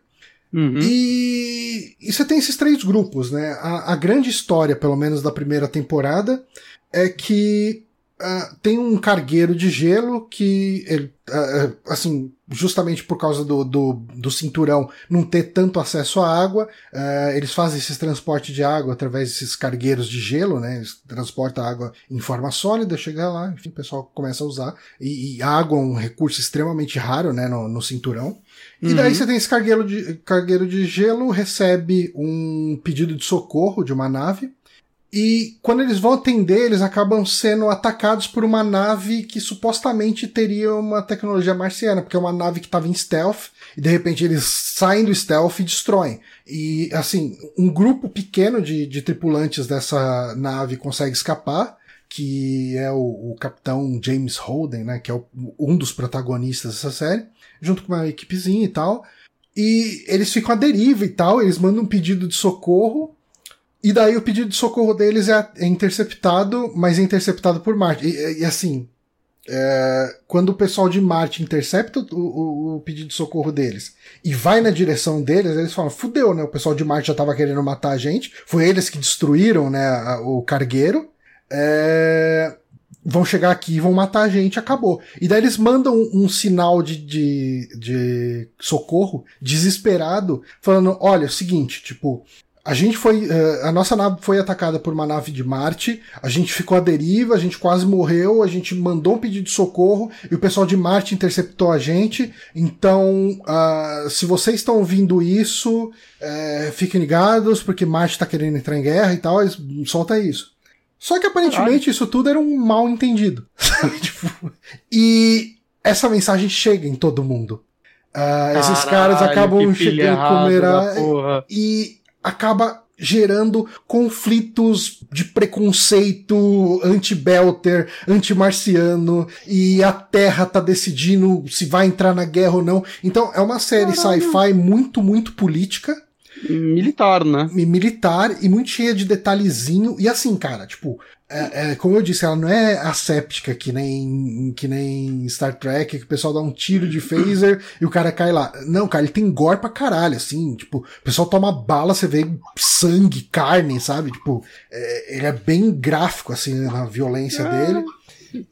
Uhum. E, e você tem esses três grupos, né? A, a grande história, pelo menos da primeira temporada, é que Uh, tem um cargueiro de gelo que, ele, uh, assim, justamente por causa do, do, do, cinturão não ter tanto acesso à água, uh, eles fazem esse transporte de água através desses cargueiros de gelo, né? Eles transportam a água em forma sólida, chega lá, enfim, o pessoal começa a usar. E, e água é um recurso extremamente raro, né, no, no cinturão. E daí uhum. você tem esse cargueiro de, cargueiro de gelo, recebe um pedido de socorro de uma nave, e quando eles vão atender, eles acabam sendo atacados por uma nave que supostamente teria uma tecnologia marciana, porque é uma nave que estava em stealth, e de repente eles saem do stealth e destroem. E assim, um grupo pequeno de, de tripulantes dessa nave consegue escapar, que é o, o capitão James Holden, né, que é o, um dos protagonistas dessa série, junto com uma equipezinha e tal. E eles ficam à deriva e tal, eles mandam um pedido de socorro e daí o pedido de socorro deles é, é interceptado, mas é interceptado por Marte. E, e assim, é, quando o pessoal de Marte intercepta o, o, o, pedido de socorro deles e vai na direção deles, eles falam: fudeu, né? O pessoal de Marte já tava querendo matar a gente. Foi eles que destruíram né, a, o cargueiro. É, vão chegar aqui e vão matar a gente, acabou. E daí eles mandam um, um sinal de, de, de socorro desesperado, falando: olha, é o seguinte, tipo, a gente foi. Uh, a nossa nave foi atacada por uma nave de Marte, a gente ficou à deriva, a gente quase morreu, a gente mandou um pedido de socorro e o pessoal de Marte interceptou a gente. Então, uh, se vocês estão ouvindo isso, uh, fiquem ligados, porque Marte tá querendo entrar em guerra e tal, solta isso. Só que aparentemente Caralho. isso tudo era um mal entendido. *laughs* tipo, e essa mensagem chega em todo mundo. Uh, esses caras acabam chegando a comer e acaba gerando conflitos de preconceito anti-Belter, anti-marciano, e a Terra tá decidindo se vai entrar na guerra ou não. Então é uma série sci-fi muito, muito política. Militar, né? Militar e muito cheia de detalhezinho. E assim, cara, tipo, é, é, como eu disse, ela não é asséptica que nem, que nem Star Trek, que o pessoal dá um tiro de phaser e o cara cai lá. Não, cara, ele tem gore pra caralho, assim. Tipo, o pessoal toma bala, você vê sangue, carne, sabe? Tipo, é, ele é bem gráfico, assim, na violência ah, dele.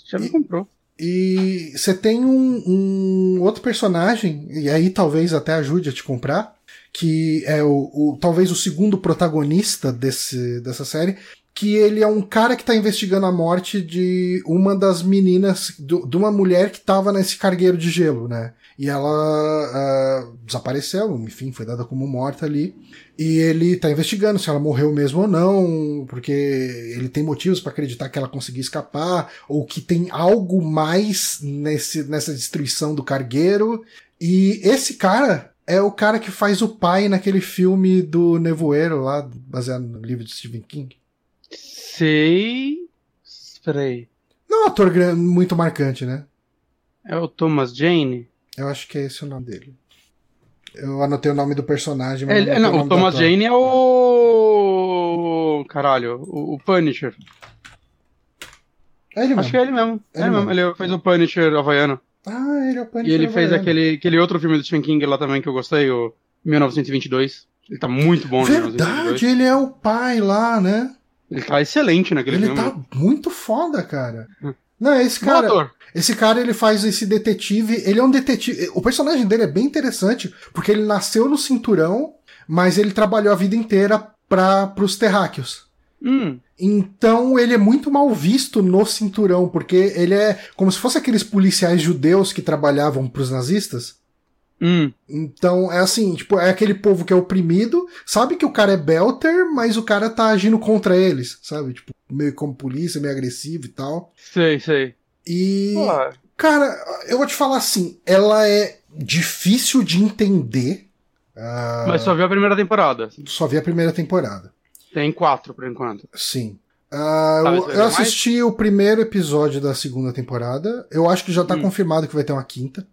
Já me comprou. E você tem um, um, outro personagem, e aí talvez até ajude a te comprar, que é o, o talvez o segundo protagonista desse, dessa série, que ele é um cara que está investigando a morte de uma das meninas, de uma mulher que estava nesse cargueiro de gelo, né? E ela uh, desapareceu, enfim, foi dada como morta ali. E ele está investigando se ela morreu mesmo ou não, porque ele tem motivos para acreditar que ela conseguiu escapar, ou que tem algo mais nesse, nessa destruição do cargueiro. E esse cara é o cara que faz o pai naquele filme do Nevoeiro lá, baseado no livro de Stephen King sei. Peraí. Não é um ator muito marcante, né? É o Thomas Jane? Eu acho que é esse o nome dele. Eu anotei o nome do personagem, mas é, não, não o, o Thomas Jane é o. Caralho, o, o Punisher. É ele mesmo. Acho que é ele mesmo. É, ele, mesmo. ele fez o Punisher havaiano. Ah, ele é o Punisher. E ele fez aquele, aquele outro filme do Stephen King lá também que eu gostei, o 1922. Ele tá muito bom Verdade, ele é o pai lá, né? Ele tá excelente naquele ele filme. Ele tá muito foda, cara. Hum. Não, esse cara. Esse cara ele faz esse detetive. Ele é um detetive. O personagem dele é bem interessante porque ele nasceu no cinturão, mas ele trabalhou a vida inteira para os terráqueos. Hum. Então ele é muito mal visto no cinturão, porque ele é como se fosse aqueles policiais judeus que trabalhavam para os nazistas. Hum. Então é assim, tipo, é aquele povo que é oprimido, sabe que o cara é belter, mas o cara tá agindo contra eles, sabe? Tipo, meio como polícia, meio agressivo e tal. Sei, sei. E. Cara, eu vou te falar assim, ela é difícil de entender. Uh... Mas só vi a primeira temporada. Só vi a primeira temporada. Tem quatro por enquanto. Sim. Uh, eu, eu assisti mais? o primeiro episódio da segunda temporada. Eu acho que já tá hum. confirmado que vai ter uma quinta.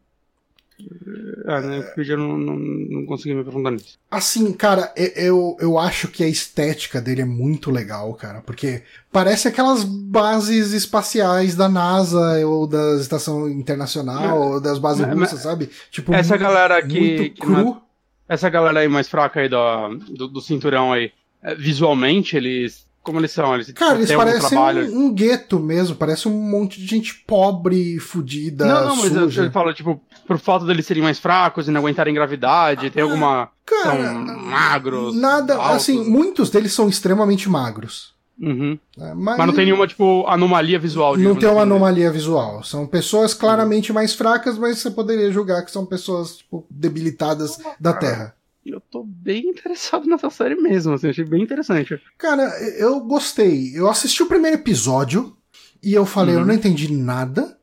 Ah, né? Porque já não, não, não consegui me aprofundar nisso. Assim, cara, eu, eu acho que a estética dele é muito legal, cara, porque parece aquelas bases espaciais da NASA ou da Estação Internacional ou das bases russas, sabe? Tipo, essa galera que, cru. essa galera aí mais fraca aí do, do, do cinturão aí, é, visualmente eles como eles são? Eles Cara, eles parecem um, um, gueto mesmo, parece um monte de gente pobre, fudida. Não, não, mas suja. ele fala, tipo, por fato deles serem mais fracos e não aguentarem gravidade, tem alguma. Cara, são magros. Nada, altos. assim, muitos deles são extremamente magros. Uhum. É, mas... mas... não tem nenhuma, tipo, anomalia visual. Não tem uma assim, né? anomalia visual. São pessoas claramente mais fracas, mas você poderia julgar que são pessoas, tipo, debilitadas da Terra eu tô bem *laughs* interessado nessa série mesmo, assim, achei bem interessante. Cara, eu gostei. Eu assisti o primeiro episódio e eu falei, uhum. eu não entendi nada.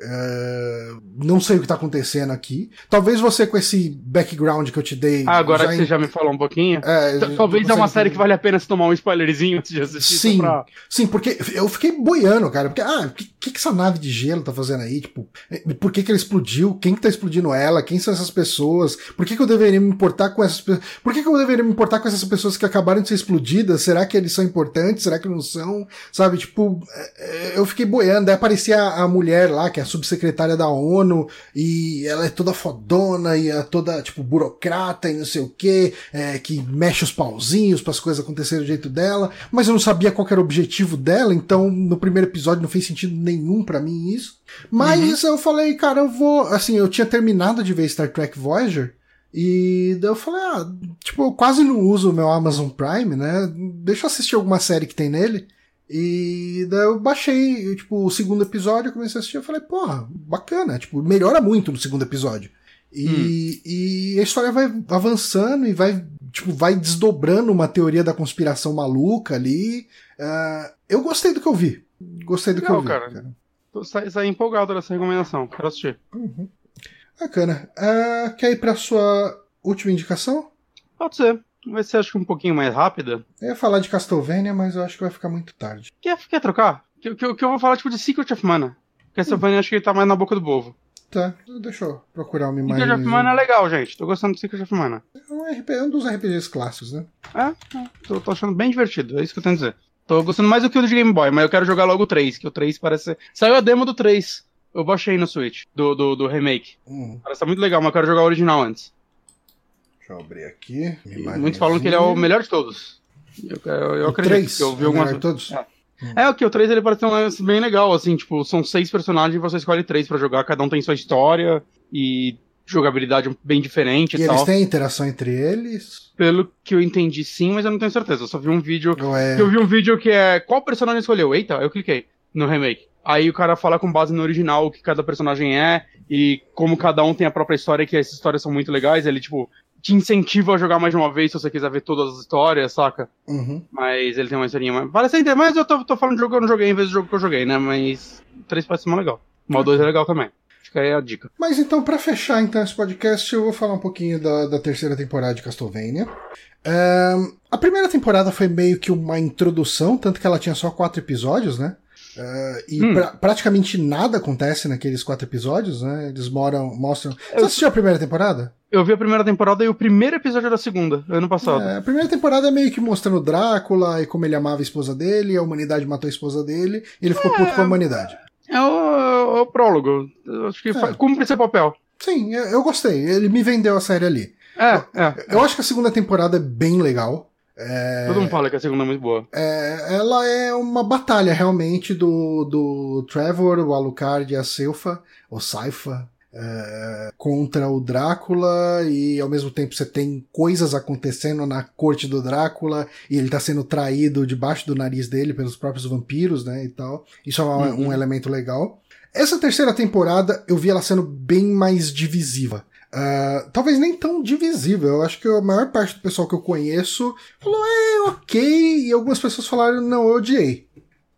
Uh, não sei o que tá acontecendo aqui. Talvez você com esse background que eu te dei. Ah, agora que você já me falou um pouquinho. É, talvez é uma série que vale a pena se tomar um spoilerzinho antes de assistir. Sim, pra... sim, porque eu fiquei boiando, cara. Porque, ah, o que, que essa nave de gelo tá fazendo aí? Tipo, eh, por que, que ela explodiu? Quem que tá explodindo ela? Quem são essas pessoas? Por que, que eu deveria me importar com essas pessoas? Por que, que eu deveria me importar com essas pessoas que acabaram de ser explodidas? Será que eles são importantes? Será que não são? Sabe, tipo, eh, eu fiquei boiando. Daí aparecia a mulher lá, que é a subsecretária da ONU, e ela é toda fodona e é toda, tipo, burocrata e não sei o que, é, que mexe os pauzinhos para as coisas acontecerem do jeito dela, mas eu não sabia qual era o objetivo dela, então no primeiro episódio não fez sentido nenhum para mim isso. Mas uhum. eu falei, cara, eu vou. Assim, eu tinha terminado de ver Star Trek Voyager. E daí eu falei, ah, tipo, eu quase não uso o meu Amazon Prime, né? Deixa eu assistir alguma série que tem nele. E daí eu baixei, eu, tipo, o segundo episódio, eu comecei a assistir, eu falei, porra, bacana, tipo, melhora muito no segundo episódio. E, hum. e a história vai avançando e vai, tipo, vai desdobrando uma teoria da conspiração maluca ali. Uh, eu gostei do que eu vi. Gostei do Legal, que eu vi. Cara. cara. Tô saí empolgado dessa recomendação, quero assistir. Uhum. Bacana. Uh, quer ir pra sua última indicação? Pode ser. Vai ser, acho que um pouquinho mais rápida. Eu ia falar de Castlevania, mas eu acho que vai ficar muito tarde. Quer, quer trocar? Que, que, que eu vou falar, tipo, de Secret of Mana. Castlevania, hum. acho que ele tá mais na boca do povo. Tá, deixa eu procurar uma imagem. Secret of Mana é legal, gente. Tô gostando do Secret of Mana. É um, RP, é um dos RPGs clássicos, né? É, é. Tô, tô, achando bem divertido, é isso que eu tenho a dizer. Tô gostando mais do que o de Game Boy, mas eu quero jogar logo o 3, que o 3 parece. Saiu a demo do 3. Eu baixei no Switch, do, do, do remake. Hum. Parece tá muito legal, mas eu quero jogar o original antes. Deixa eu abrir aqui. Muitos falam que ele é o melhor de todos. Eu, eu, eu acredito 3, que eu vi algumas. De todos? É. Hum. É, o que o 3 ele parece um bem legal, assim, tipo, são seis personagens e você escolhe três para jogar, cada um tem sua história e jogabilidade bem diferente e, e tal. eles têm interação entre eles? Pelo que eu entendi, sim, mas eu não tenho certeza. Eu só vi um vídeo. É... Eu vi um vídeo que é. Qual personagem escolheu? Eita, eu cliquei no remake. Aí o cara fala com base no original o que cada personagem é e como cada um tem a própria história, que essas histórias são muito legais. Ele, tipo, te incentiva a jogar mais de uma vez se você quiser ver todas as histórias, saca? Uhum. Mas ele tem uma historinha mais. Parece ainda, mas eu tô, tô falando de jogo que eu não joguei em vez do jogo que eu joguei, né? Mas 3 parece mais legal. O mal 2 é legal também. Fica aí a dica. Mas então, para fechar então esse podcast, eu vou falar um pouquinho da, da terceira temporada de Castlevania. Um, a primeira temporada foi meio que uma introdução, tanto que ela tinha só quatro episódios, né? Uh, e hum. pra, praticamente nada acontece naqueles quatro episódios, né? Eles moram, mostram. Você eu... assistiu a primeira temporada? Eu vi a primeira temporada e o primeiro episódio da segunda, ano passado. É, a primeira temporada é meio que mostrando Drácula e como ele amava a esposa dele, a humanidade matou a esposa dele, e ele ficou é... puto com a humanidade. É o, o prólogo. Eu acho que é. cumpre seu papel. Sim, eu gostei. Ele me vendeu a série ali. É, é. Eu acho que a segunda temporada é bem legal. É... Todo mundo fala que a segunda é muito boa. É, ela é uma batalha realmente do, do Trevor, o Alucard e a Silfa, ou Saifa, é, contra o Drácula e ao mesmo tempo você tem coisas acontecendo na corte do Drácula e ele tá sendo traído debaixo do nariz dele pelos próprios vampiros, né, e tal. Isso é um, uhum. um elemento legal. Essa terceira temporada eu vi ela sendo bem mais divisiva. Uh, talvez nem tão divisível. Eu acho que a maior parte do pessoal que eu conheço falou, é, ok, e algumas pessoas falaram, não, eu odiei.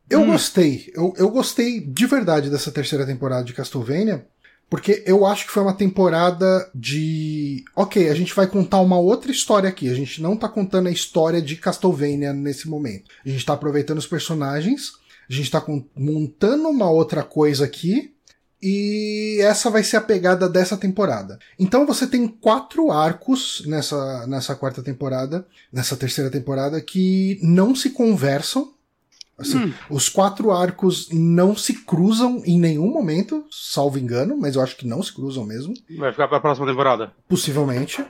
Eu hum. gostei, eu, eu gostei de verdade dessa terceira temporada de Castlevania, porque eu acho que foi uma temporada de. Ok, a gente vai contar uma outra história aqui. A gente não tá contando a história de Castlevania nesse momento. A gente tá aproveitando os personagens, a gente tá montando uma outra coisa aqui, e essa vai ser a pegada dessa temporada. Então você tem quatro arcos nessa, nessa quarta temporada, nessa terceira temporada, que não se conversam. Assim, hum. Os quatro arcos não se cruzam em nenhum momento, salvo engano, mas eu acho que não se cruzam mesmo. Vai ficar pra próxima temporada? Possivelmente.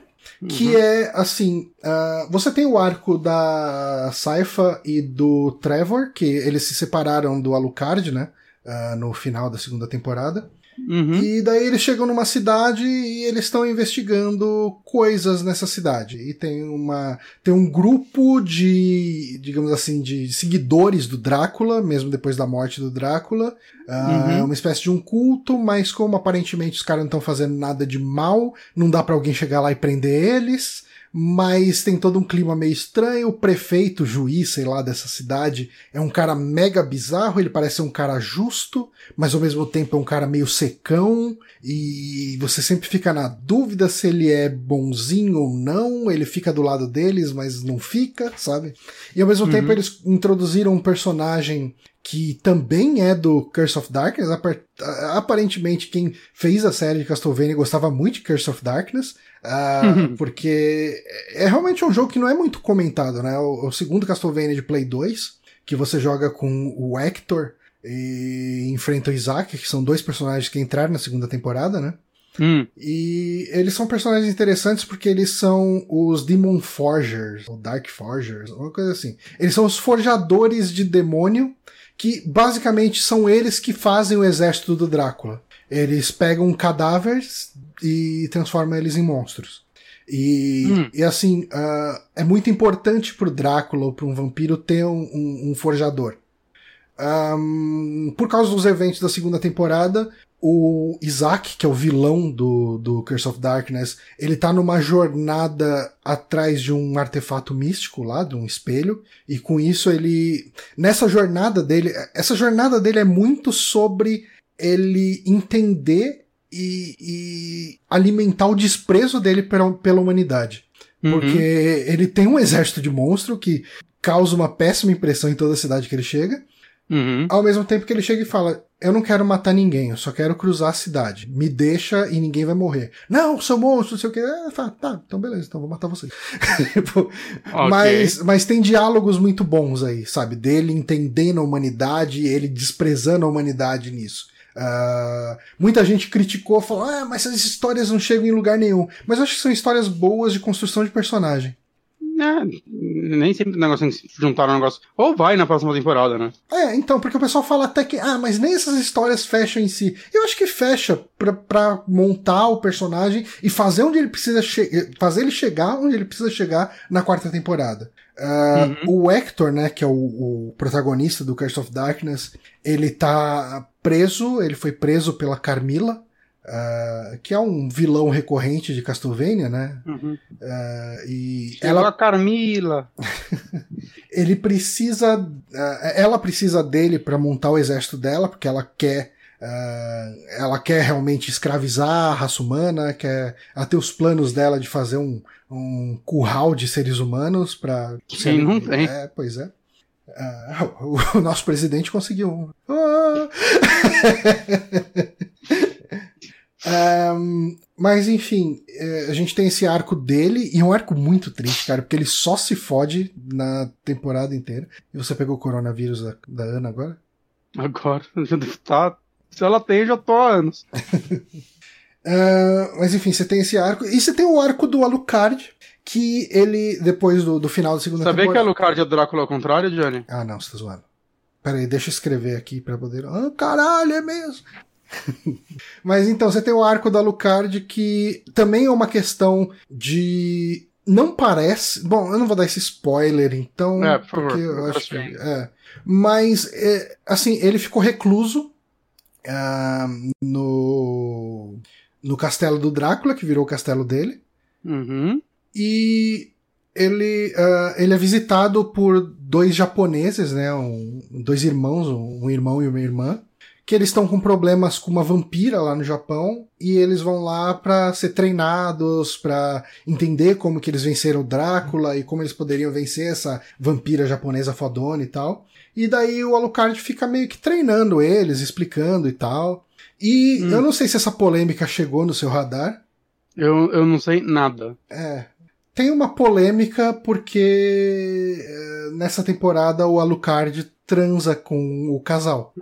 Uhum. Que é assim: uh, você tem o arco da Saifa e do Trevor, que eles se separaram do Alucard, né? Uh, no final da segunda temporada. Uhum. E daí eles chegam numa cidade e eles estão investigando coisas nessa cidade. E tem uma tem um grupo de, digamos assim, de seguidores do Drácula, mesmo depois da morte do Drácula. Uh, uhum. Uma espécie de um culto, mas como aparentemente os caras não estão fazendo nada de mal, não dá para alguém chegar lá e prender eles mas tem todo um clima meio estranho. O prefeito, juiz, sei lá, dessa cidade é um cara mega bizarro. Ele parece um cara justo, mas ao mesmo tempo é um cara meio secão. E você sempre fica na dúvida se ele é bonzinho ou não. Ele fica do lado deles, mas não fica, sabe? E ao mesmo uhum. tempo eles introduziram um personagem que também é do Curse of Darkness. Aparentemente, quem fez a série de Castlevania gostava muito de Curse of Darkness, uh, *laughs* porque é realmente um jogo que não é muito comentado, né? O, o, segundo Castlevania de Play 2, que você joga com o Hector e enfrenta o Isaac, que são dois personagens que entraram na segunda temporada, né? Hum. E eles são personagens interessantes porque eles são os Demon Forgers, ou Dark Forgers, uma coisa assim. Eles são os forjadores de demônio que basicamente são eles que fazem o exército do Drácula. Eles pegam cadáveres e transformam eles em monstros. E, Hum. e assim, ah, é muito importante pro Drácula ou pra um vampiro ter um, um- um forjador. Ahn, por causa dos eventos da segunda temporada, o Isaac, que é o vilão do, do Curse of Darkness, ele tá numa jornada atrás de um artefato místico lá, de um espelho, e com isso ele. Nessa jornada dele. Essa jornada dele é muito sobre ele entender e, e alimentar o desprezo dele pela, pela humanidade. Porque ele tem um exército de monstro que causa uma péssima impressão em toda a cidade que ele chega. Uhum. Ao mesmo tempo que ele chega e fala: Eu não quero matar ninguém, eu só quero cruzar a cidade. Me deixa e ninguém vai morrer. Não, seu monstro, não sei o que. É, fala, tá, então beleza, então vou matar você. *laughs* Tipo, Ok. mas, mas tem diálogos muito bons aí, sabe? Dele entendendo a humanidade e ele desprezando a humanidade nisso. Ah, muita gente criticou, falou, ah, mas essas histórias não chegam em lugar nenhum. Mas eu acho que são histórias boas de construção de personagem. É, nem sempre o negócio juntar no negócio. Ou vai na próxima temporada, né? É, então, porque o pessoal fala até que, ah, mas nem essas histórias fecham em si. Eu acho que fecha pra, pra montar o personagem e fazer onde ele precisa fazer ele chegar onde ele precisa chegar na quarta temporada. Ah, O Hector, né, que é o, o protagonista do Curse of Darkness, ele tá preso, ele foi preso pela Carmila, ah, que é um vilão recorrente de Castlevania, né? Uhum. Ah, e Chegou ela a Carmila. *laughs* ele precisa. ela precisa dele para montar o exército dela, porque ela quer. Eh, ela quer realmente escravizar a raça humana, quer. Ela tem os planos dela de fazer um, um curral de seres humanos para. Quem não tem? É, pois é. Ah, o, *laughs* o nosso presidente conseguiu um. Ah! *laughs* Ahn, mas enfim, eh, a gente tem esse arco dele e é um arco muito triste, cara, porque ele só se fode na temporada inteira. E você pegou o coronavírus da, da Ana agora? Agora. *laughs* Tá... Se ela tem, eu já tô há anos. *laughs* Ah, mas enfim, você tem esse arco. E você tem o arco do Alucard, que ele, depois do, do final da segunda Sabia que temporada. Lucardia do Drácula é ao contrário, Johnny? Ah, não, você tá zoando. Pera aí, deixa eu escrever aqui pra poder. Ah, caralho, é mesmo. *laughs* Mas então, você tem o arco da Alucard que também é uma questão de. Não parece. Bom, eu não vou dar esse spoiler, então. É, por favor, porque eu acho que. gostei. É. Mas, é, assim, ele ficou recluso ah, no. No castelo do Drácula, que virou o castelo dele. Uhum. E ele, ah, ele é visitado por dois japoneses, né? Um- dois irmãos, um, um irmão e uma irmã, que eles estão com problemas com uma vampira lá no Japão e eles vão lá para ser treinados, para entender como que eles venceram o Drácula e como eles poderiam vencer essa vampira japonesa fodona e tal. E daí o Alucard fica meio que treinando eles, explicando e tal. E Hum. eu não sei se essa polêmica chegou no seu radar. Eu, eu não sei nada. É. Tem uma polêmica porque eh, nessa temporada o Alucard transa com o casal.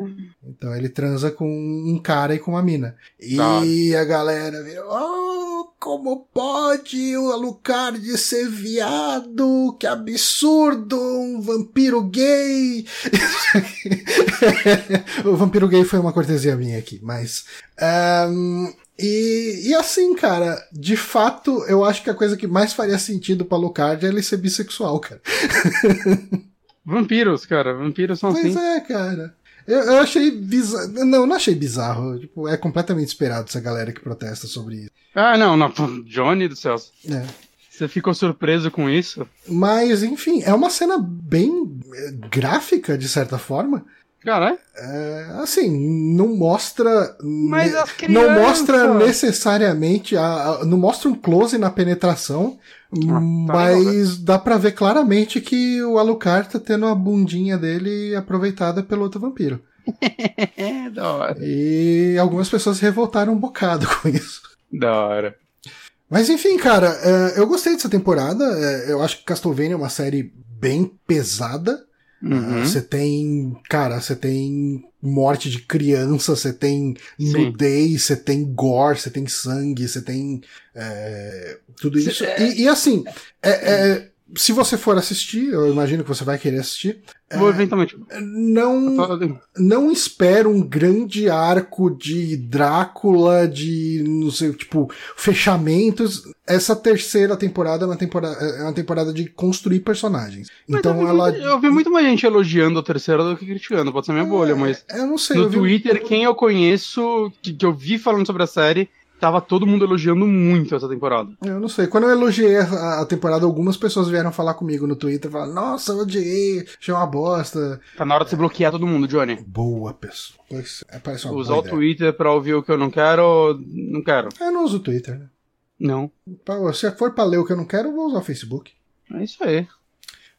Então ele transa com um cara e com uma mina. E a galera vira, oh, como pode o Alucard ser viado? Que absurdo! Um vampiro gay! *laughs* o vampiro gay foi uma cortesia minha aqui, mas. ahn, e, e assim, cara, de fato, eu acho que a coisa que mais faria sentido pra Alucard é ele ser bissexual, cara. *laughs* Vampiros, cara. Vampiros são Pois assim. é, cara. Eu, eu achei bizarro. Não, não achei bizarro. Tipo, é completamente esperado essa galera que protesta sobre isso. Ah, não, não. Johnny do céu. É. Você ficou surpreso com isso? Mas, enfim, é uma cena bem eh, gráfica, de certa forma. Caralho. É, assim, não mostra. Mas ne- as Não crianças- mostra necessariamente. A, a- não mostra um close na penetração. tá mas dá pra ver claramente que o Alucard tá tendo a bundinha dele aproveitada pelo outro vampiro. É, *laughs* da hora. E algumas pessoas revoltaram um bocado *laughs* com isso. Da hora. Mas enfim, cara, é, eu gostei dessa temporada. é, Eu acho que Castlevania é uma série bem pesada. Uhum. Você tem, cara, você tem morte de criança, você tem nudez, você tem gore, você tem sangue, você tem é, tudo isso. Cê- E, e assim, é, é, se você for assistir, eu imagino que você vai querer assistir. Vou eventualmente. Não, não espero um grande arco de Drácula, de não sei, tipo, fechamentos. Essa terceira temporada é uma temporada, é uma temporada de construir personagens. Mas Então eu vi, ela. muito- eu vi muito mais gente elogiando a terceira do que criticando, pode ser minha bolha, mas Eu não sei, no eu vi- Twitter, quem eu conheço, que, que eu vi falando sobre a série, tava todo mundo elogiando muito essa temporada. Eu não sei. Quando eu elogiei a, a temporada, algumas pessoas vieram falar comigo no Twitter, falaram, nossa, eu odiei, achei uma bosta. Tá na hora de você bloquear todo mundo, Johnny. Boa pessoa. Pois, é, parece uma Usar o. Twitter pra ouvir o que eu não quero, não quero. Eu não uso o Twitter, né? Não. Se for pra ler o que eu não quero, eu vou usar o Facebook. É isso aí.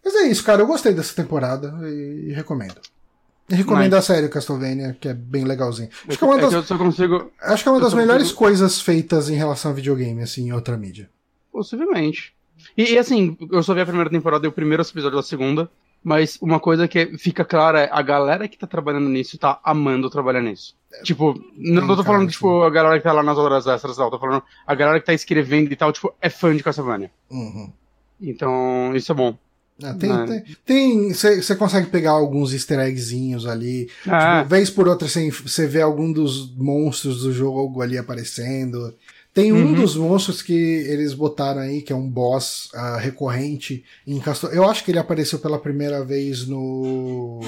Mas é isso, cara. Eu gostei dessa temporada e, e recomendo. Recomendo a série Castlevania, que é bem legalzinho. Acho que é uma É das, que eu só consigo. acho que é uma das melhores consigo- coisas feitas em relação a videogame, assim, em outra mídia. Possivelmente. E, e, assim, eu só vi a primeira temporada e o primeiro episódio da segunda. Mas uma coisa que fica clara é a galera que tá trabalhando nisso tá amando trabalhar nisso. Tipo, não Tem tô falando, cara, tipo, a galera que tá lá nas horas extras e tal, tô falando a galera que tá escrevendo e tal, tipo, é fã de Castlevania. Uhum. Então, isso é bom. Ah, tem, Mano. tem, tem, você consegue pegar alguns easter eggzinhos ali. Ah, Tipo, vez por outra você vê algum dos monstros do jogo ali aparecendo. Tem um Uhum. dos monstros que eles botaram aí, que é um boss ah, recorrente em Castle. Eu acho que ele apareceu pela primeira vez no.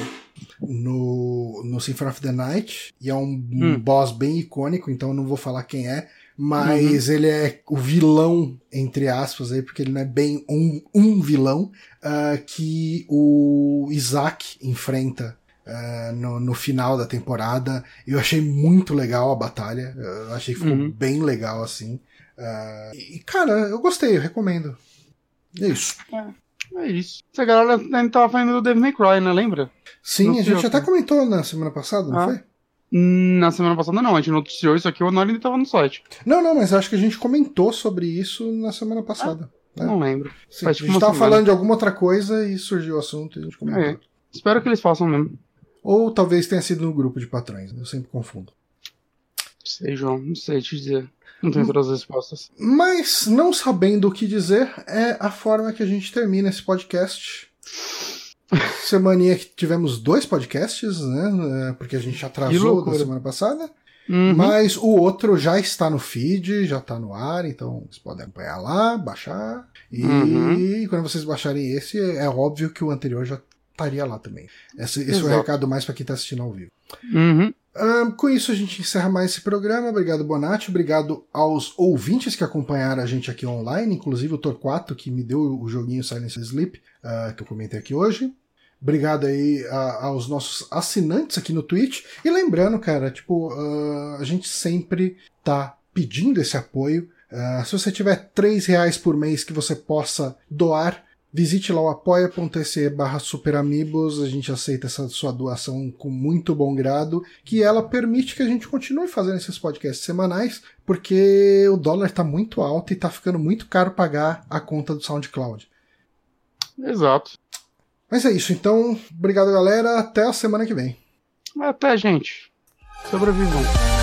No, no Symphony of the Night. E é um, um Hum. boss bem icônico, então eu não vou falar quem é. Mas ele é o vilão, entre aspas, aí, porque ele não é bem um, um vilão ah, que o Isaac enfrenta ah, no, no final da temporada. Eu achei muito legal a batalha. Eu achei que ficou Uhum. bem legal assim. Ah, e, cara, eu gostei, eu recomendo. É isso. é isso. Essa galera ainda tava falando do Devil May Cry, né? Lembra? Sim, Não a gente até comentou na semana passada, não Ah. foi? Na semana passada não, a gente noticiou isso aqui, o Honor ainda tava no site. Não, não, mas acho que a gente comentou sobre isso na semana passada. É. Não lembro. Sim, faz a tipo gente tava semana. falando de alguma outra coisa e surgiu o assunto e a gente comentou. É. Espero que eles façam mesmo. Ou talvez tenha sido no grupo de patrões, eu sempre confundo. Sei, João, não sei te dizer. Não tenho todas as respostas. Mas, não sabendo o que dizer, é a forma que a gente termina esse podcast. Semaninha que tivemos dois podcasts, né? é, Porque a gente atrasou da semana passada. Uhum. Mas o outro já está no feed, já está no ar, então vocês podem acompanhar lá, baixar. E Uhum. quando vocês baixarem esse, é óbvio que o anterior já estaria lá também. Esse, esse é o recado mais para quem está assistindo ao vivo. Uhum. Ahn, com isso a gente encerra mais esse programa. Obrigado, Bonatti. Obrigado aos ouvintes que acompanharam a gente aqui online, inclusive o Torquato, que me deu o joguinho Silence Sleep, ah, que eu comentei aqui hoje. Obrigado aí a- aos nossos assinantes aqui no Twitch. E lembrando, cara, tipo, ah, a gente sempre tá pedindo esse apoio. Ah, se você tiver três reais por mês que você possa doar, Visite lá o apoia.se barra superamigos, a gente aceita essa sua doação com muito bom grado, que ela permite que a gente continue fazendo esses podcasts semanais, porque o dólar tá muito alto e tá ficando muito caro pagar a conta do SoundCloud. Exato. Mas é isso, então, obrigado galera, até a semana que vem. Até, gente. Sobrevivam.